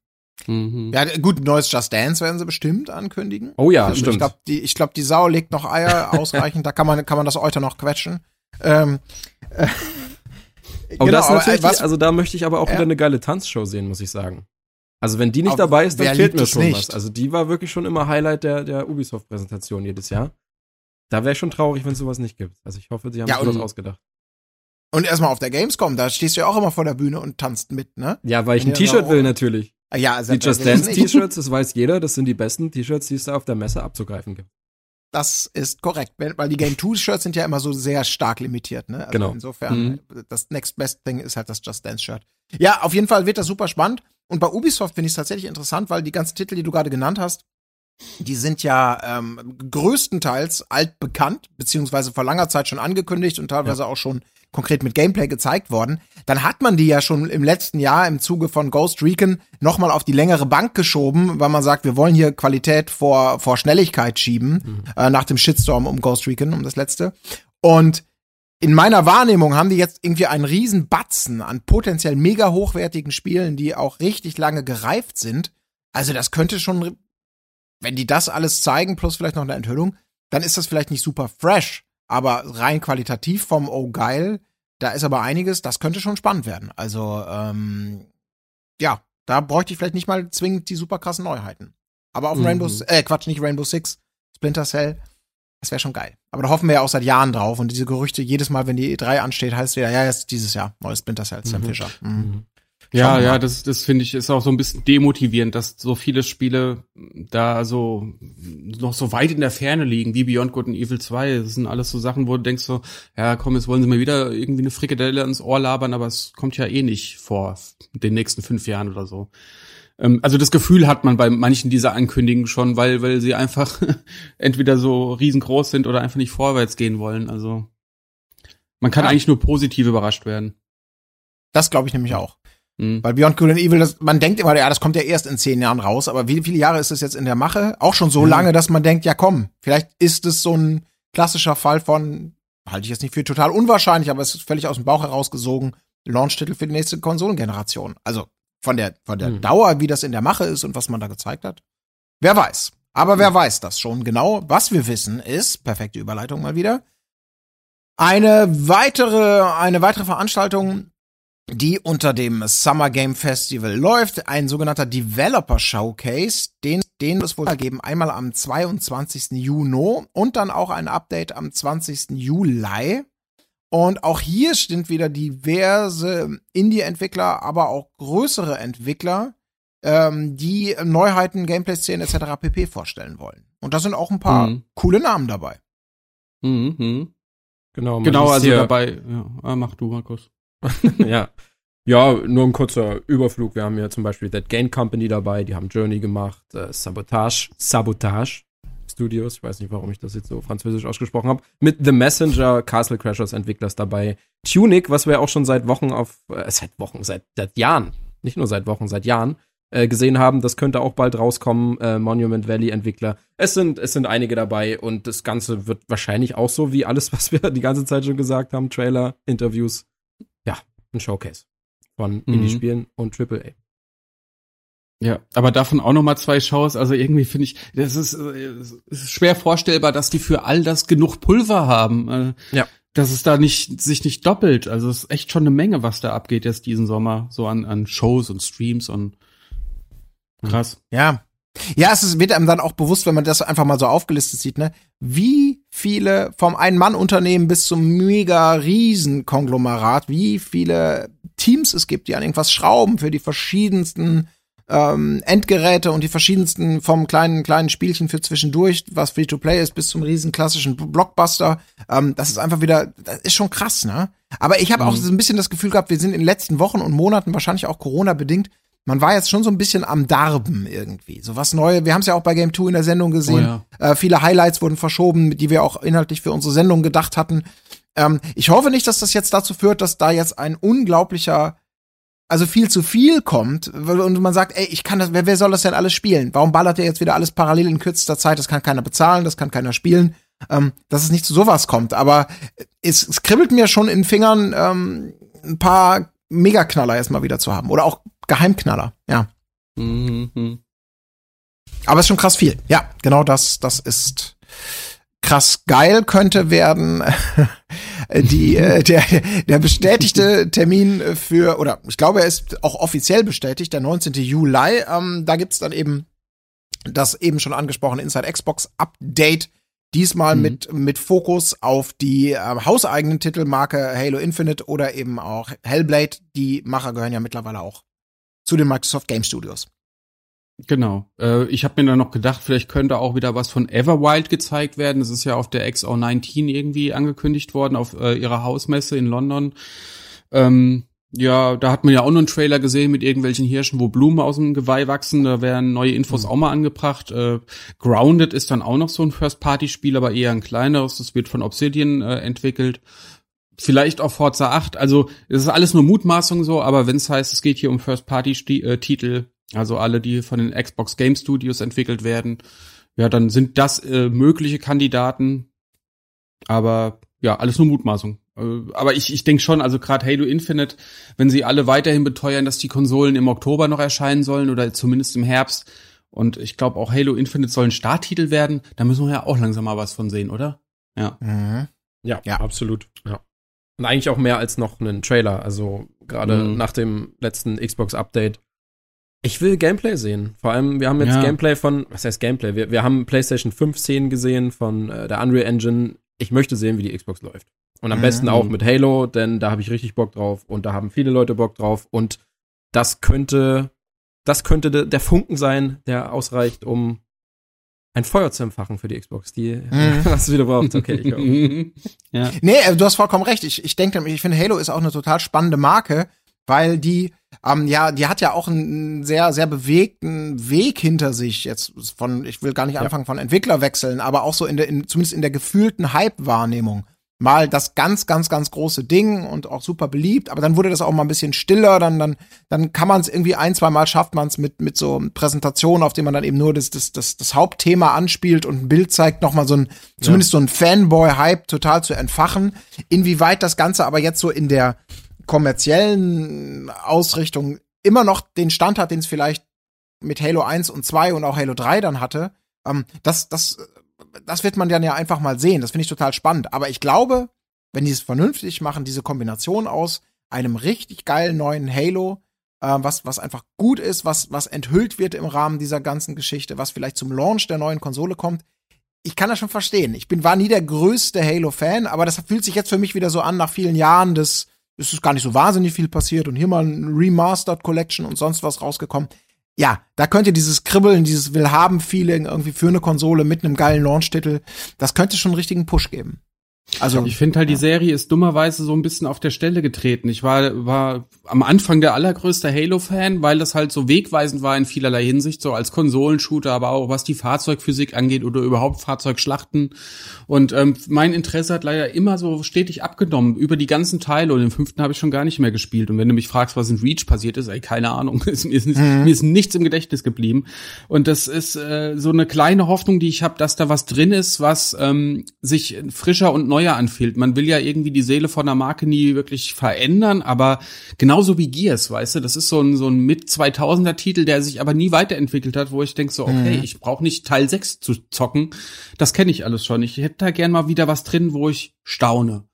Mhm. Ja, gut, neues Just Dance werden sie bestimmt ankündigen. Oh ja, also, stimmt. Ich glaube, die, ich glaub, die Sau legt noch Eier ausreichend, da kann man, kann man das Euter noch quetschen. Ähm, äh, oh, genau, das natürlich, was, also da möchte ich aber auch ja. wieder eine geile Tanzshow sehen, muss ich sagen. Also wenn die nicht dabei ist, dann fehlt mir schon nicht? was. Also die war wirklich schon immer Highlight der, der Ubisoft-Präsentation jedes Jahr. Da wäre ich schon traurig, wenn es sowas nicht gibt. Also ich hoffe, sie haben ja, sich was ausgedacht. Und erstmal auf der Gamescom, da stehst du ja auch immer vor der Bühne und tanzt mit, ne? Ja, weil ich ein T-Shirt will natürlich. Ja, also die Just Dance T-Shirts, das weiß jeder, das sind die besten T-Shirts, die es da auf der Messe abzugreifen gibt. Das ist korrekt, weil die Game 2 Shirts sind ja immer so sehr stark limitiert, ne? Also genau. Insofern, mhm. das Next Best Thing ist halt das Just Dance Shirt. Ja, auf jeden Fall wird das super spannend. Und bei Ubisoft finde ich es tatsächlich interessant, weil die ganzen Titel, die du gerade genannt hast, die sind ja ähm, größtenteils altbekannt, beziehungsweise vor langer Zeit schon angekündigt und teilweise ja. auch schon konkret mit Gameplay gezeigt worden. Dann hat man die ja schon im letzten Jahr im Zuge von Ghost Recon nochmal auf die längere Bank geschoben, weil man sagt, wir wollen hier Qualität vor, vor Schnelligkeit schieben, mhm. äh, nach dem Shitstorm um Ghost Recon, um das letzte. Und in meiner Wahrnehmung haben die jetzt irgendwie einen riesen Batzen an potenziell mega hochwertigen Spielen, die auch richtig lange gereift sind. Also das könnte schon, wenn die das alles zeigen, plus vielleicht noch eine Enthüllung, dann ist das vielleicht nicht super fresh. Aber rein qualitativ vom Oh geil, da ist aber einiges, das könnte schon spannend werden. Also, ähm, ja, da bräuchte ich vielleicht nicht mal zwingend die super krassen Neuheiten. Aber auf mhm. Rainbow, äh, Quatsch, nicht Rainbow Six, Splinter Cell, das wäre schon geil. Aber da hoffen wir ja auch seit Jahren drauf. Und diese Gerüchte, jedes Mal, wenn die E3 ansteht, heißt es wieder, ja, jetzt dieses Jahr, neues Splinter Cell, Sam mhm. Fisher. Mhm. Ja, ja, das, das finde ich ist auch so ein bisschen demotivierend, dass so viele Spiele da so noch so weit in der Ferne liegen, wie Beyond Good and Evil 2. Das sind alles so Sachen, wo du denkst so, ja, komm, jetzt wollen sie mal wieder irgendwie eine Frikadelle ins Ohr labern, aber es kommt ja eh nicht vor den nächsten fünf Jahren oder so. Ähm, also das Gefühl hat man bei manchen dieser Ankündigungen schon, weil, weil sie einfach entweder so riesengroß sind oder einfach nicht vorwärts gehen wollen. Also man kann ja. eigentlich nur positiv überrascht werden. Das glaube ich nämlich auch. Mhm. Weil Beyond Good and Evil, das, man denkt immer, ja, das kommt ja erst in zehn Jahren raus, aber wie viele Jahre ist es jetzt in der Mache? Auch schon so mhm. lange, dass man denkt, ja komm, vielleicht ist es so ein klassischer Fall von, halte ich jetzt nicht für total unwahrscheinlich, aber es ist völlig aus dem Bauch herausgesogen, Launch-Titel für die nächste Konsolengeneration. Also von der, von der mhm. Dauer, wie das in der Mache ist und was man da gezeigt hat. Wer weiß. Aber wer weiß das schon genau? Was wir wissen ist, perfekte Überleitung mal wieder, Eine weitere, eine weitere Veranstaltung, die unter dem Summer Game Festival läuft, ein sogenannter Developer Showcase, den, den es wohl geben, einmal am 22. Juni und dann auch ein Update am 20. Juli. Und auch hier sind wieder diverse Indie-Entwickler, aber auch größere Entwickler, ähm, die Neuheiten, Gameplay-Szenen etc. pp. vorstellen wollen. Und da sind auch ein paar mhm. coole Namen dabei. Mhm. mhm. Genau, genau also dabei. Ja, ah, mach du, Markus. ja. Ja, nur ein kurzer Überflug. Wir haben hier zum Beispiel That Game Company dabei, die haben Journey gemacht, äh, Sabotage, Sabotage Studios, ich weiß nicht, warum ich das jetzt so französisch ausgesprochen habe, mit The Messenger, Castle Crashers Entwicklers dabei, Tunic, was wir auch schon seit Wochen auf, äh, seit Wochen, seit, seit Jahren, nicht nur seit Wochen, seit Jahren, äh, gesehen haben, das könnte auch bald rauskommen, äh, Monument Valley Entwickler. Es sind, es sind einige dabei und das Ganze wird wahrscheinlich auch so wie alles, was wir die ganze Zeit schon gesagt haben, Trailer, Interviews, ja, ein Showcase von mhm. Indie-Spielen und AAA. Ja, aber davon auch noch mal zwei Shows. Also irgendwie finde ich, das ist, es ist schwer vorstellbar, dass die für all das genug Pulver haben. Äh, ja. Dass es da nicht sich nicht doppelt. Also es ist echt schon eine Menge, was da abgeht jetzt diesen Sommer, so an, an Shows und Streams und krass. Ja, ja, es wird einem dann auch bewusst, wenn man das einfach mal so aufgelistet sieht, ne? Wie viele vom Ein-Mann-Unternehmen bis zum mega riesen Konglomerat, wie viele Teams es gibt, die an irgendwas schrauben für die verschiedensten ähm, Endgeräte und die verschiedensten vom kleinen kleinen Spielchen für zwischendurch, was Free to Play ist, bis zum riesen klassischen Blockbuster. Ähm, das ist einfach wieder, das ist schon krass, ne? Aber ich habe mhm. auch so ein bisschen das Gefühl gehabt, wir sind in den letzten Wochen und Monaten wahrscheinlich auch Corona bedingt man war jetzt schon so ein bisschen am Darben irgendwie. So was Neues. Wir haben es ja auch bei Game 2 in der Sendung gesehen. Oh ja. äh, viele Highlights wurden verschoben, die wir auch inhaltlich für unsere Sendung gedacht hatten. Ähm, ich hoffe nicht, dass das jetzt dazu führt, dass da jetzt ein unglaublicher, also viel zu viel kommt und man sagt, ey, ich kann das, wer, wer soll das denn alles spielen? Warum ballert ihr jetzt wieder alles parallel in kürzester Zeit? Das kann keiner bezahlen, das kann keiner spielen. Ähm, dass es nicht zu sowas kommt. Aber es, es kribbelt mir schon in den Fingern, ähm, ein paar Megaknaller erstmal wieder zu haben. Oder auch Geheimknaller, ja. Mhm. Aber es ist schon krass viel. Ja, genau das, das ist krass geil könnte werden. Die, äh, der, der bestätigte Termin für, oder ich glaube, er ist auch offiziell bestätigt, der 19. Juli. Ähm, da gibt's dann eben das eben schon angesprochene Inside Xbox Update. Diesmal mhm. mit, mit Fokus auf die äh, hauseigenen Titelmarke Halo Infinite oder eben auch Hellblade. Die Macher gehören ja mittlerweile auch zu den Microsoft Game Studios. Genau. Äh, ich habe mir dann noch gedacht, vielleicht könnte auch wieder was von Everwild gezeigt werden. Das ist ja auf der XO19 irgendwie angekündigt worden, auf äh, ihrer Hausmesse in London. Ähm, ja, da hat man ja auch noch einen Trailer gesehen mit irgendwelchen Hirschen, wo Blumen aus dem Geweih wachsen. Da werden neue Infos mhm. auch mal angebracht. Äh, Grounded ist dann auch noch so ein First-Party-Spiel, aber eher ein kleineres. Das wird von Obsidian äh, entwickelt vielleicht auch Forza 8. Also es ist alles nur Mutmaßung so, aber wenn es heißt, es geht hier um First-Party-Titel, äh, also alle, die von den Xbox Game Studios entwickelt werden, ja, dann sind das äh, mögliche Kandidaten. Aber ja, alles nur Mutmaßung. Äh, aber ich, ich denke schon, also gerade Halo Infinite, wenn sie alle weiterhin beteuern, dass die Konsolen im Oktober noch erscheinen sollen oder zumindest im Herbst, und ich glaube auch Halo Infinite soll ein Starttitel werden, da müssen wir ja auch langsam mal was von sehen, oder? Ja. Mhm. Ja, ja, absolut. Ja. Und eigentlich auch mehr als noch einen Trailer. Also gerade mhm. nach dem letzten Xbox-Update. Ich will Gameplay sehen. Vor allem, wir haben jetzt ja. Gameplay von, was heißt Gameplay? Wir, wir haben PlayStation 5 Szenen gesehen von äh, der Unreal Engine. Ich möchte sehen, wie die Xbox läuft. Und am mhm. besten auch mit Halo, denn da habe ich richtig Bock drauf und da haben viele Leute Bock drauf. Und das könnte, das könnte de, der Funken sein, der ausreicht, um ein Feuer zu empfachen für die Xbox, die mhm. was du wieder brauchst. Okay, ich glaube. ja. Nee, äh, du hast vollkommen recht. Ich, ich denke, ich finde Halo ist auch eine total spannende Marke, weil die ähm, ja, die hat ja auch einen sehr, sehr bewegten Weg hinter sich jetzt von, ich will gar nicht anfangen von Entwickler wechseln, aber auch so in der, in, zumindest in der gefühlten Hype-Wahrnehmung mal das ganz, ganz, ganz große Ding und auch super beliebt, aber dann wurde das auch mal ein bisschen stiller, dann, dann, dann kann man es irgendwie ein, zwei Mal schafft man es mit, mit so Präsentationen, auf denen man dann eben nur das, das, das, das Hauptthema anspielt und ein Bild zeigt, nochmal so ein, zumindest so ein Fanboy-Hype total zu entfachen. Inwieweit das Ganze aber jetzt so in der kommerziellen Ausrichtung immer noch den Stand hat, den es vielleicht mit Halo 1 und 2 und auch Halo 3 dann hatte, ähm, das, das das wird man dann ja einfach mal sehen. Das finde ich total spannend. Aber ich glaube, wenn die es vernünftig machen, diese Kombination aus einem richtig geilen neuen Halo, äh, was, was einfach gut ist, was, was enthüllt wird im Rahmen dieser ganzen Geschichte, was vielleicht zum Launch der neuen Konsole kommt. Ich kann das schon verstehen. Ich bin, war nie der größte Halo-Fan, aber das fühlt sich jetzt für mich wieder so an, nach vielen Jahren des, es ist gar nicht so wahnsinnig viel passiert und hier mal ein Remastered Collection und sonst was rausgekommen. Ja, da könnte dieses Kribbeln, dieses Willhaben-Feeling irgendwie für eine Konsole mit einem geilen Launch-Titel, das könnte schon einen richtigen Push geben. Also ich finde halt, ja. die Serie ist dummerweise so ein bisschen auf der Stelle getreten. Ich war, war am Anfang der allergrößte Halo-Fan, weil das halt so wegweisend war in vielerlei Hinsicht, so als Konsolenshooter, aber auch was die Fahrzeugphysik angeht oder überhaupt Fahrzeugschlachten. Und ähm, mein Interesse hat leider immer so stetig abgenommen über die ganzen Teile und den fünften habe ich schon gar nicht mehr gespielt. Und wenn du mich fragst, was in Reach passiert ist, ey, keine Ahnung. mir, ist, mhm. mir ist nichts im Gedächtnis geblieben. Und das ist äh, so eine kleine Hoffnung, die ich habe, dass da was drin ist, was ähm, sich frischer und neuer anfühlt. Man will ja irgendwie die Seele von der Marke nie wirklich verändern, aber genauso wie Gears, weißt du, das ist so ein, so ein mit 2000er Titel, der sich aber nie weiterentwickelt hat, wo ich denke so, okay, mhm. ich brauche nicht Teil 6 zu zocken. Das kenne ich alles schon. Ich hätte da gern mal wieder was drin, wo ich staune.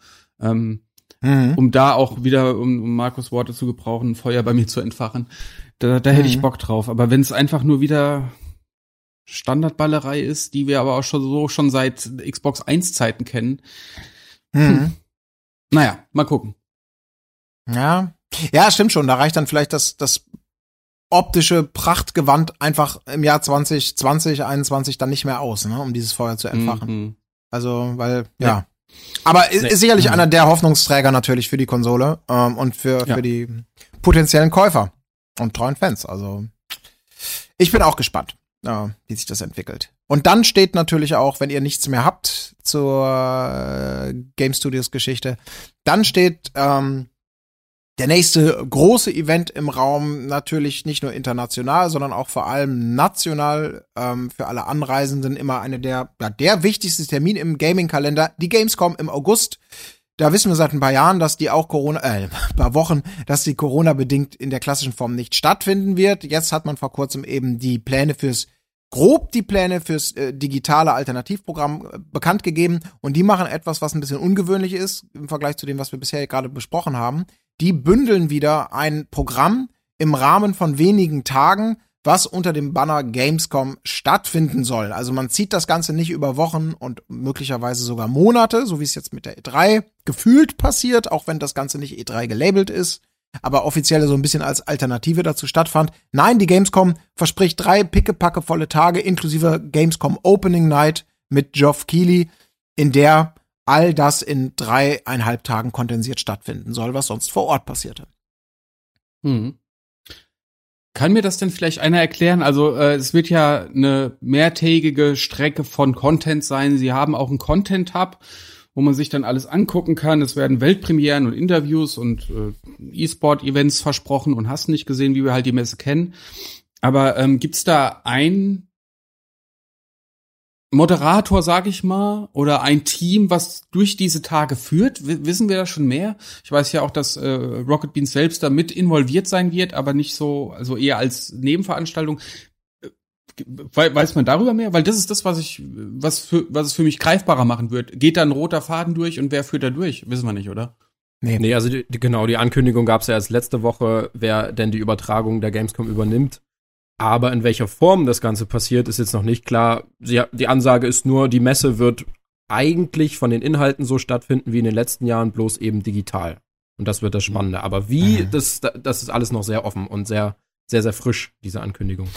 Ähm, mhm. Um da auch wieder, um, um Markus Worte zu gebrauchen, Feuer bei mir zu entfachen. Da, da hätte mhm. ich Bock drauf. Aber wenn es einfach nur wieder Standardballerei ist, die wir aber auch schon so schon seit Xbox 1 Zeiten kennen. Mhm. Hm. Naja, mal gucken. Ja. Ja, stimmt schon. Da reicht dann vielleicht das, das optische Prachtgewand einfach im Jahr 2020, 2021 dann nicht mehr aus, ne, um dieses Feuer zu entfachen. Mhm. Also, weil, ja. ja. Aber ist, ist sicherlich mhm. einer der Hoffnungsträger natürlich für die Konsole ähm, und für, ja. für die potenziellen Käufer und treuen Fans. Also, ich bin auch gespannt ja, wie sich das entwickelt. Und dann steht natürlich auch, wenn ihr nichts mehr habt zur äh, Game Studios Geschichte, dann steht ähm, der nächste große Event im Raum natürlich nicht nur international, sondern auch vor allem national ähm, für alle Anreisenden immer eine der ja, der wichtigste Termin im Gaming-Kalender, die Gamescom im August. Da wissen wir seit ein paar Jahren, dass die auch Corona, äh, ein paar Wochen, dass die Corona bedingt in der klassischen Form nicht stattfinden wird. Jetzt hat man vor kurzem eben die Pläne fürs grob die Pläne fürs äh, digitale Alternativprogramm äh, bekannt gegeben und die machen etwas, was ein bisschen ungewöhnlich ist im Vergleich zu dem, was wir bisher gerade besprochen haben. Die bündeln wieder ein Programm im Rahmen von wenigen Tagen, was unter dem Banner Gamescom stattfinden soll. Also man zieht das Ganze nicht über Wochen und möglicherweise sogar Monate, so wie es jetzt mit der E3 gefühlt passiert, auch wenn das Ganze nicht E3 gelabelt ist, aber offiziell so ein bisschen als Alternative dazu stattfand. Nein, die Gamescom verspricht drei pickepackevolle Tage inklusive Gamescom Opening Night mit Geoff Keighley, in der all das in dreieinhalb Tagen kondensiert stattfinden soll, was sonst vor Ort passierte. Hm. Kann mir das denn vielleicht einer erklären? Also äh, es wird ja eine mehrtägige Strecke von Content sein. Sie haben auch einen Content Hub wo man sich dann alles angucken kann. Es werden Weltpremieren und Interviews und äh, E-Sport-Events versprochen und hast nicht gesehen, wie wir halt die Messe kennen. Aber ähm, gibt's da ein Moderator, sag ich mal, oder ein Team, was durch diese Tage führt? W wissen wir da schon mehr? Ich weiß ja auch, dass äh, Rocket Beans selbst da mit involviert sein wird, aber nicht so, also eher als Nebenveranstaltung. Weiß man darüber mehr? Weil das ist das, was ich, was für, was es für mich greifbarer machen wird. Geht da ein roter Faden durch und wer führt da durch? Wissen wir nicht, oder? Nee. Nee, also die, genau, die Ankündigung gab es ja erst letzte Woche, wer denn die Übertragung der Gamescom übernimmt. Aber in welcher Form das Ganze passiert, ist jetzt noch nicht klar. Sie, die Ansage ist nur, die Messe wird eigentlich von den Inhalten so stattfinden wie in den letzten Jahren, bloß eben digital. Und das wird das Spannende. Aber wie, mhm. das, das ist alles noch sehr offen und sehr sehr, sehr frisch, diese Ankündigung.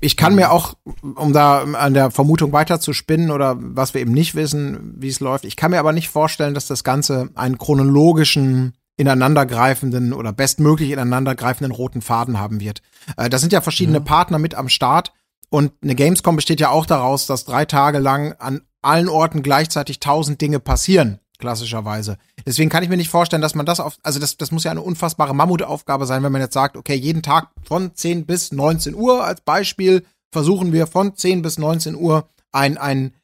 Ich kann mir auch, um da an der Vermutung weiter zu spinnen oder was wir eben nicht wissen, wie es läuft, ich kann mir aber nicht vorstellen, dass das Ganze einen chronologischen ineinandergreifenden oder bestmöglich ineinandergreifenden roten Faden haben wird. Äh, da sind ja verschiedene ja. Partner mit am Start und eine Gamescom besteht ja auch daraus, dass drei Tage lang an allen Orten gleichzeitig tausend Dinge passieren klassischerweise. Deswegen kann ich mir nicht vorstellen, dass man das auf, also das, das muss ja eine unfassbare Mammutaufgabe sein, wenn man jetzt sagt, okay, jeden Tag von 10 bis 19 Uhr als Beispiel versuchen wir von 10 bis 19 Uhr ein, ein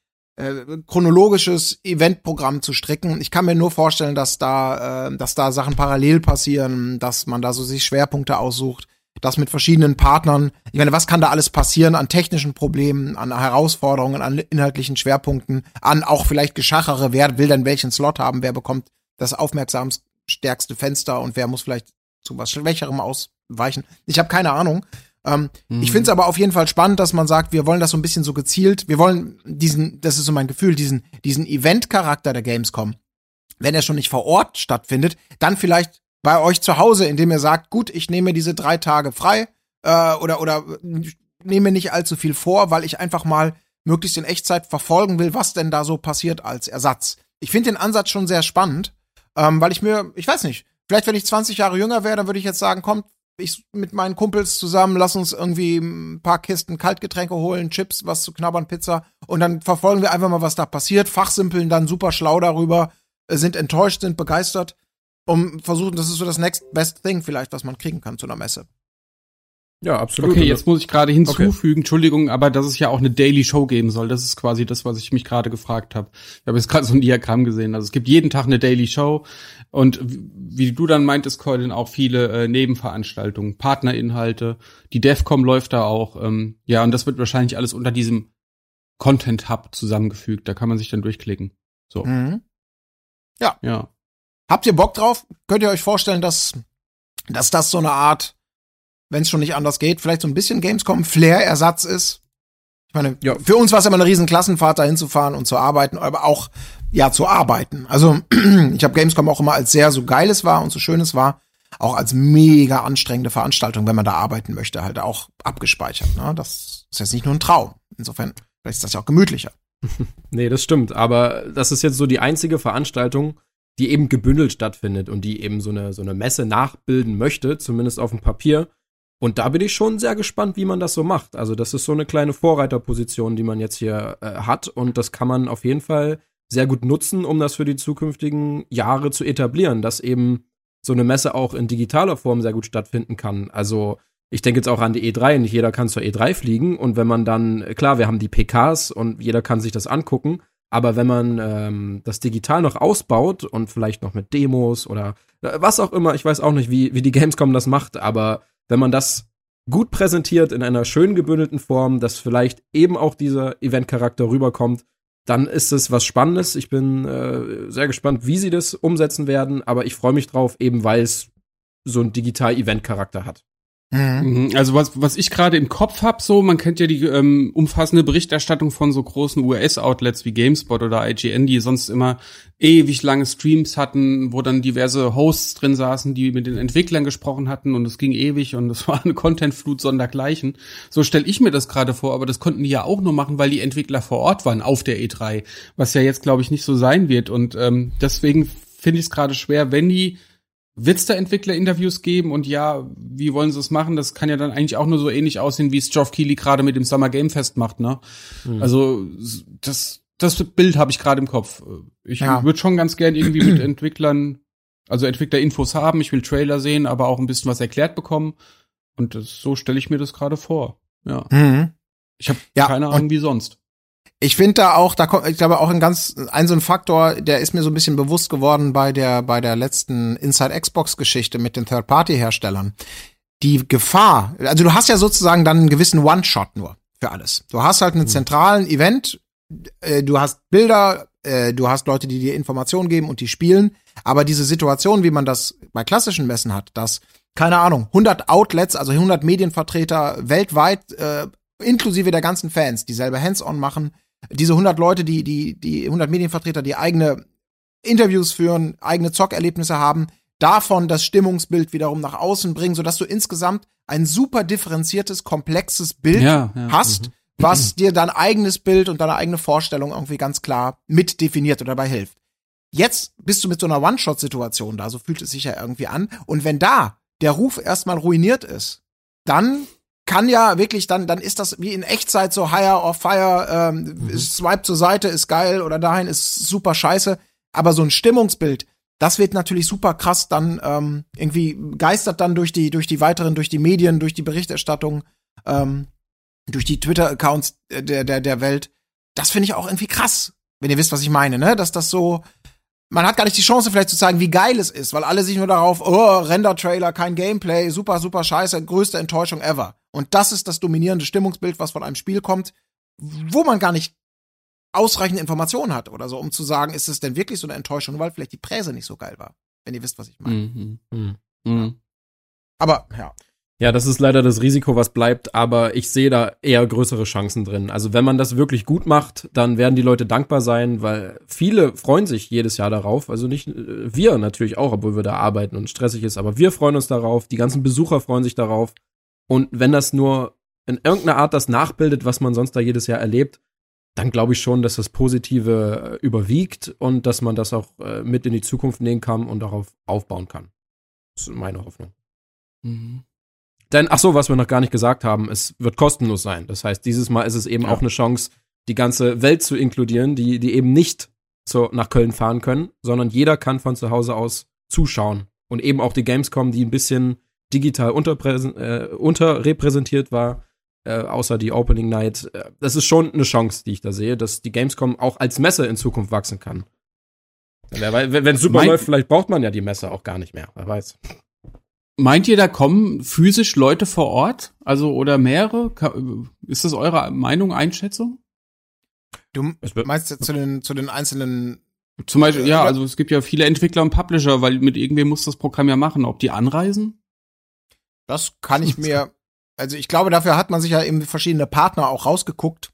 äh, chronologisches Eventprogramm zu stricken. Ich kann mir nur vorstellen, dass da, äh, dass da Sachen parallel passieren, dass man da so sich Schwerpunkte aussucht das mit verschiedenen Partnern. Ich meine, was kann da alles passieren an technischen Problemen, an Herausforderungen, an inhaltlichen Schwerpunkten, an auch vielleicht Geschachere, wer will denn welchen Slot haben, wer bekommt das aufmerksamstärkste Fenster und wer muss vielleicht zu was Schwächerem ausweichen. Ich habe keine Ahnung. Ähm, mhm. Ich finde es aber auf jeden Fall spannend, dass man sagt, wir wollen das so ein bisschen so gezielt, wir wollen diesen, das ist so mein Gefühl, diesen, diesen Event-Charakter der Gamescom, wenn er schon nicht vor Ort stattfindet, dann vielleicht bei euch zu Hause, indem ihr sagt, gut, ich nehme diese drei Tage frei äh, oder, oder nehme nicht allzu viel vor, weil ich einfach mal möglichst in Echtzeit verfolgen will, was denn da so passiert als Ersatz. Ich finde den Ansatz schon sehr spannend, ähm, weil ich mir, ich weiß nicht, vielleicht wenn ich 20 Jahre jünger wäre, dann würde ich jetzt sagen, kommt, ich mit meinen Kumpels zusammen, lass uns irgendwie ein paar Kisten Kaltgetränke holen, Chips, was zu knabbern, Pizza und dann verfolgen wir einfach mal, was da passiert, fachsimpeln dann super schlau darüber, äh, sind enttäuscht, sind begeistert, um versuchen, das ist so das next best thing vielleicht, was man kriegen kann zu einer Messe. Ja, absolut. Okay, jetzt muss ich gerade hinzufügen, okay. Entschuldigung, aber dass es ja auch eine Daily Show geben soll. Das ist quasi das, was ich mich gerade gefragt habe. Ich habe jetzt gerade so ein Diagramm gesehen. Also es gibt jeden Tag eine Daily Show und wie du dann meintest, Colin, auch viele äh, Nebenveranstaltungen, Partnerinhalte. Die DEFCOM läuft da auch. Ähm, ja, und das wird wahrscheinlich alles unter diesem Content Hub zusammengefügt. Da kann man sich dann durchklicken. So. Mhm. Ja. Ja. Habt ihr Bock drauf? Könnt ihr euch vorstellen, dass, dass das so eine Art wenn es schon nicht anders geht, vielleicht so ein bisschen Gamescom-Flair-Ersatz ist. Ich meine, ja. für uns war es immer eine riesen Klassenfahrt, da hinzufahren und zu arbeiten, aber auch, ja, zu arbeiten. Also, ich habe Gamescom auch immer als sehr so geiles war und so schönes war, auch als mega anstrengende Veranstaltung, wenn man da arbeiten möchte, halt auch abgespeichert. Ne? Das ist jetzt nicht nur ein Traum. Insofern, vielleicht ist das ja auch gemütlicher. nee, das stimmt. Aber das ist jetzt so die einzige Veranstaltung, die eben gebündelt stattfindet und die eben so eine, so eine Messe nachbilden möchte, zumindest auf dem Papier. Und da bin ich schon sehr gespannt, wie man das so macht. Also das ist so eine kleine Vorreiterposition, die man jetzt hier äh, hat. Und das kann man auf jeden Fall sehr gut nutzen, um das für die zukünftigen Jahre zu etablieren, dass eben so eine Messe auch in digitaler Form sehr gut stattfinden kann. Also ich denke jetzt auch an die E3, nicht jeder kann zur E3 fliegen. Und wenn man dann, klar, wir haben die PKs und jeder kann sich das angucken, aber wenn man ähm, das digital noch ausbaut und vielleicht noch mit Demos oder äh, was auch immer, ich weiß auch nicht, wie, wie die Gamescom das macht, aber wenn man das gut präsentiert in einer schön gebündelten Form, dass vielleicht eben auch dieser Event-Charakter rüberkommt, dann ist es was Spannendes. Ich bin äh, sehr gespannt, wie sie das umsetzen werden, aber ich freue mich drauf, eben weil es so einen Digital-Event-Charakter hat. Mhm. mhm. Also was, was ich gerade im Kopf hab, so, man kennt ja die ähm, umfassende Berichterstattung von so großen US-Outlets wie GameSpot oder IGN, die sonst immer ewig lange Streams hatten, wo dann diverse Hosts drin saßen, die mit den Entwicklern gesprochen hatten und es ging ewig und es war eine Contentflut sondergleichen. So stelle ich mir das gerade vor, aber das konnten die ja auch nur machen, weil die Entwickler vor Ort waren auf der E3, was ja jetzt, glaube ich, nicht so sein wird. Und ähm, deswegen finde ich es gerade schwer, wenn die wird es da Entwicklerinterviews geben und ja, wie wollen sie es machen? Das kann ja dann eigentlich auch nur so ähnlich aussehen, wie es Geoff Keighley gerade mit dem Summer Game Fest macht, ne? Mhm. Also das, das Bild habe ich gerade im Kopf. Ich ja. würde schon ganz gern irgendwie mit Entwicklern, also Entwicklerinfos haben. Ich will Trailer sehen, aber auch ein bisschen was erklärt bekommen. Und das, so stelle ich mir das gerade vor. Ja. Mhm. Ich habe ja, keine Ahnung, wie sonst. Ich finde da auch, da kommt, ich glaube auch ein ganz, ein so ein Faktor, der ist mir so ein bisschen bewusst geworden bei der, bei der letzten Inside Xbox Geschichte mit den Third-Party-Herstellern. Die Gefahr, also du hast ja sozusagen dann einen gewissen One-Shot nur für alles. Du hast halt einen mhm. zentralen Event, äh, du hast Bilder, äh, du hast Leute, die dir Informationen geben und die spielen. Aber diese Situation, wie man das bei klassischen Messen hat, dass, keine Ahnung, 100 Outlets, also 100 Medienvertreter weltweit, äh, inklusive der ganzen Fans, die selber Hands-on machen, diese 100 Leute, die, die, die 100 Medienvertreter, die eigene Interviews führen, eigene Zockerlebnisse haben, davon das Stimmungsbild wiederum nach außen bringen, sodass du insgesamt ein super differenziertes, komplexes Bild ja, ja, hast, mhm. was dir dein eigenes Bild und deine eigene Vorstellung irgendwie ganz klar mit definiert oder dabei hilft. Jetzt bist du mit so einer One-Shot-Situation da, so fühlt es sich ja irgendwie an. Und wenn da der Ruf erstmal ruiniert ist, dann kann ja wirklich dann, dann ist das wie in Echtzeit so Higher or Fire, ähm, mhm. Swipe zur Seite ist geil oder dahin ist super scheiße. Aber so ein Stimmungsbild, das wird natürlich super krass dann ähm, irgendwie geistert dann durch die, durch die weiteren, durch die Medien, durch die Berichterstattung, ähm, durch die Twitter-Accounts der, der, der Welt. Das finde ich auch irgendwie krass, wenn ihr wisst, was ich meine, ne? Dass das so, man hat gar nicht die Chance vielleicht zu zeigen, wie geil es ist, weil alle sich nur darauf, oh, Render-Trailer, kein Gameplay, super, super scheiße, größte Enttäuschung ever. Und das ist das dominierende Stimmungsbild, was von einem Spiel kommt, wo man gar nicht ausreichend Informationen hat oder so, um zu sagen, ist es denn wirklich so eine Enttäuschung, weil vielleicht die Präse nicht so geil war. Wenn ihr wisst, was ich meine. Mhm. Mhm. Mhm. Aber ja. Ja, das ist leider das Risiko, was bleibt, aber ich sehe da eher größere Chancen drin. Also wenn man das wirklich gut macht, dann werden die Leute dankbar sein, weil viele freuen sich jedes Jahr darauf. Also nicht äh, wir natürlich auch, obwohl wir da arbeiten und stressig ist, aber wir freuen uns darauf, die ganzen Besucher freuen sich darauf. Und wenn das nur in irgendeiner Art das nachbildet, was man sonst da jedes Jahr erlebt, dann glaube ich schon, dass das Positive äh, überwiegt und dass man das auch äh, mit in die Zukunft nehmen kann und darauf aufbauen kann. Das ist meine Hoffnung. Mhm. Denn, ach so, was wir noch gar nicht gesagt haben, es wird kostenlos sein. Das heißt, dieses Mal ist es eben ja. auch eine Chance, die ganze Welt zu inkludieren, die, die eben nicht so nach Köln fahren können, sondern jeder kann von zu Hause aus zuschauen. Und eben auch die Gamescom, die ein bisschen digital äh, unterrepräsentiert war, äh, außer die Opening Night. Äh, das ist schon eine Chance, die ich da sehe, dass die Gamescom auch als Messe in Zukunft wachsen kann. Wenn es super läuft, vielleicht braucht man ja die Messe auch gar nicht mehr, wer weiß. Meint ihr, da kommen physisch Leute vor Ort? Also oder mehrere? Ist das eure Meinung, Einschätzung? Du meinst jetzt zu den, zu den einzelnen. Zum Beispiel, ja, also es gibt ja viele Entwickler und Publisher, weil mit irgendwem muss das Programm ja machen. Ob die anreisen? Das kann ich mir, also ich glaube, dafür hat man sich ja eben verschiedene Partner auch rausgeguckt,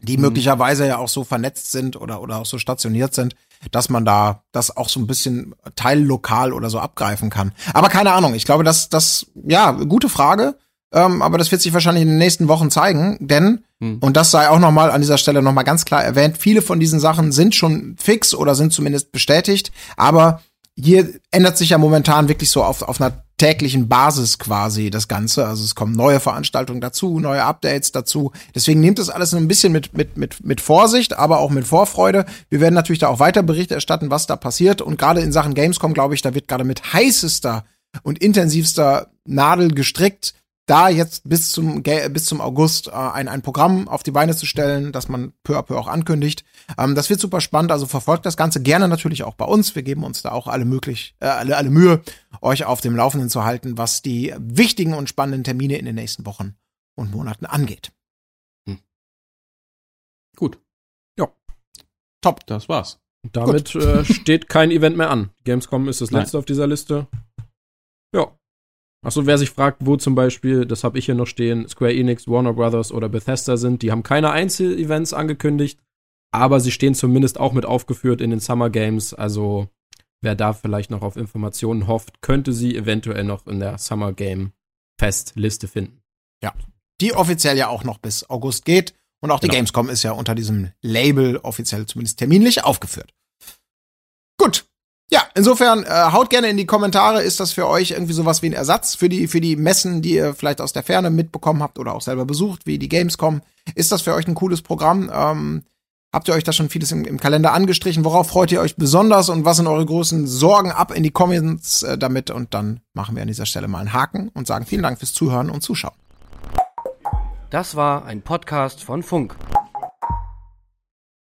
die mhm. möglicherweise ja auch so vernetzt sind oder, oder auch so stationiert sind, dass man da das auch so ein bisschen teillokal oder so abgreifen kann. Aber keine Ahnung, ich glaube, dass das, ja, gute Frage. Ähm, aber das wird sich wahrscheinlich in den nächsten Wochen zeigen, denn, hm. und das sei auch nochmal an dieser Stelle nochmal ganz klar erwähnt, viele von diesen Sachen sind schon fix oder sind zumindest bestätigt, aber hier ändert sich ja momentan wirklich so auf, auf einer täglichen Basis quasi das Ganze. Also es kommen neue Veranstaltungen dazu, neue Updates dazu. Deswegen nehmt das alles ein bisschen mit, mit, mit, mit Vorsicht, aber auch mit Vorfreude. Wir werden natürlich da auch weiter Bericht erstatten, was da passiert. Und gerade in Sachen Gamescom, glaube ich, da wird gerade mit heißester und intensivster Nadel gestrickt, da jetzt bis zum, bis zum August äh, ein, ein Programm auf die Beine zu stellen, das man peu à peu auch ankündigt. Ähm, das wird super spannend, also verfolgt das Ganze gerne natürlich auch bei uns. Wir geben uns da auch alle möglich, äh, alle, alle Mühe, euch auf dem Laufenden zu halten, was die wichtigen und spannenden Termine in den nächsten Wochen und Monaten angeht. Hm. Gut. Ja. Top. Das war's. Damit äh, steht kein Event mehr an. Gamescom ist das letzte Nein. auf dieser Liste. Ja, Achso, wer sich fragt, wo zum Beispiel, das habe ich hier noch stehen, Square Enix, Warner Brothers oder Bethesda sind, die haben keine Einzelevents angekündigt, aber sie stehen zumindest auch mit aufgeführt in den Summer Games. Also wer da vielleicht noch auf Informationen hofft, könnte sie eventuell noch in der Summer Game Festliste finden. Ja, die offiziell ja auch noch bis August geht. Und auch die genau. Gamescom ist ja unter diesem Label offiziell zumindest terminlich aufgeführt. Gut, ja, insofern äh, haut gerne in die Kommentare, ist das für euch irgendwie sowas wie ein Ersatz für die für die Messen, die ihr vielleicht aus der Ferne mitbekommen habt oder auch selber besucht, wie die Gamescom? Ist das für euch ein cooles Programm? Ähm, habt ihr euch da schon vieles im, im, Kalender angestrichen? Worauf freut ihr euch besonders und was sind eure großen Sorgen? Ab in die Comments äh, damit und dann machen wir an dieser Stelle mal einen Haken und sagen vielen Dank fürs Zuhören und Zuschauen. Das war ein Podcast von Funk.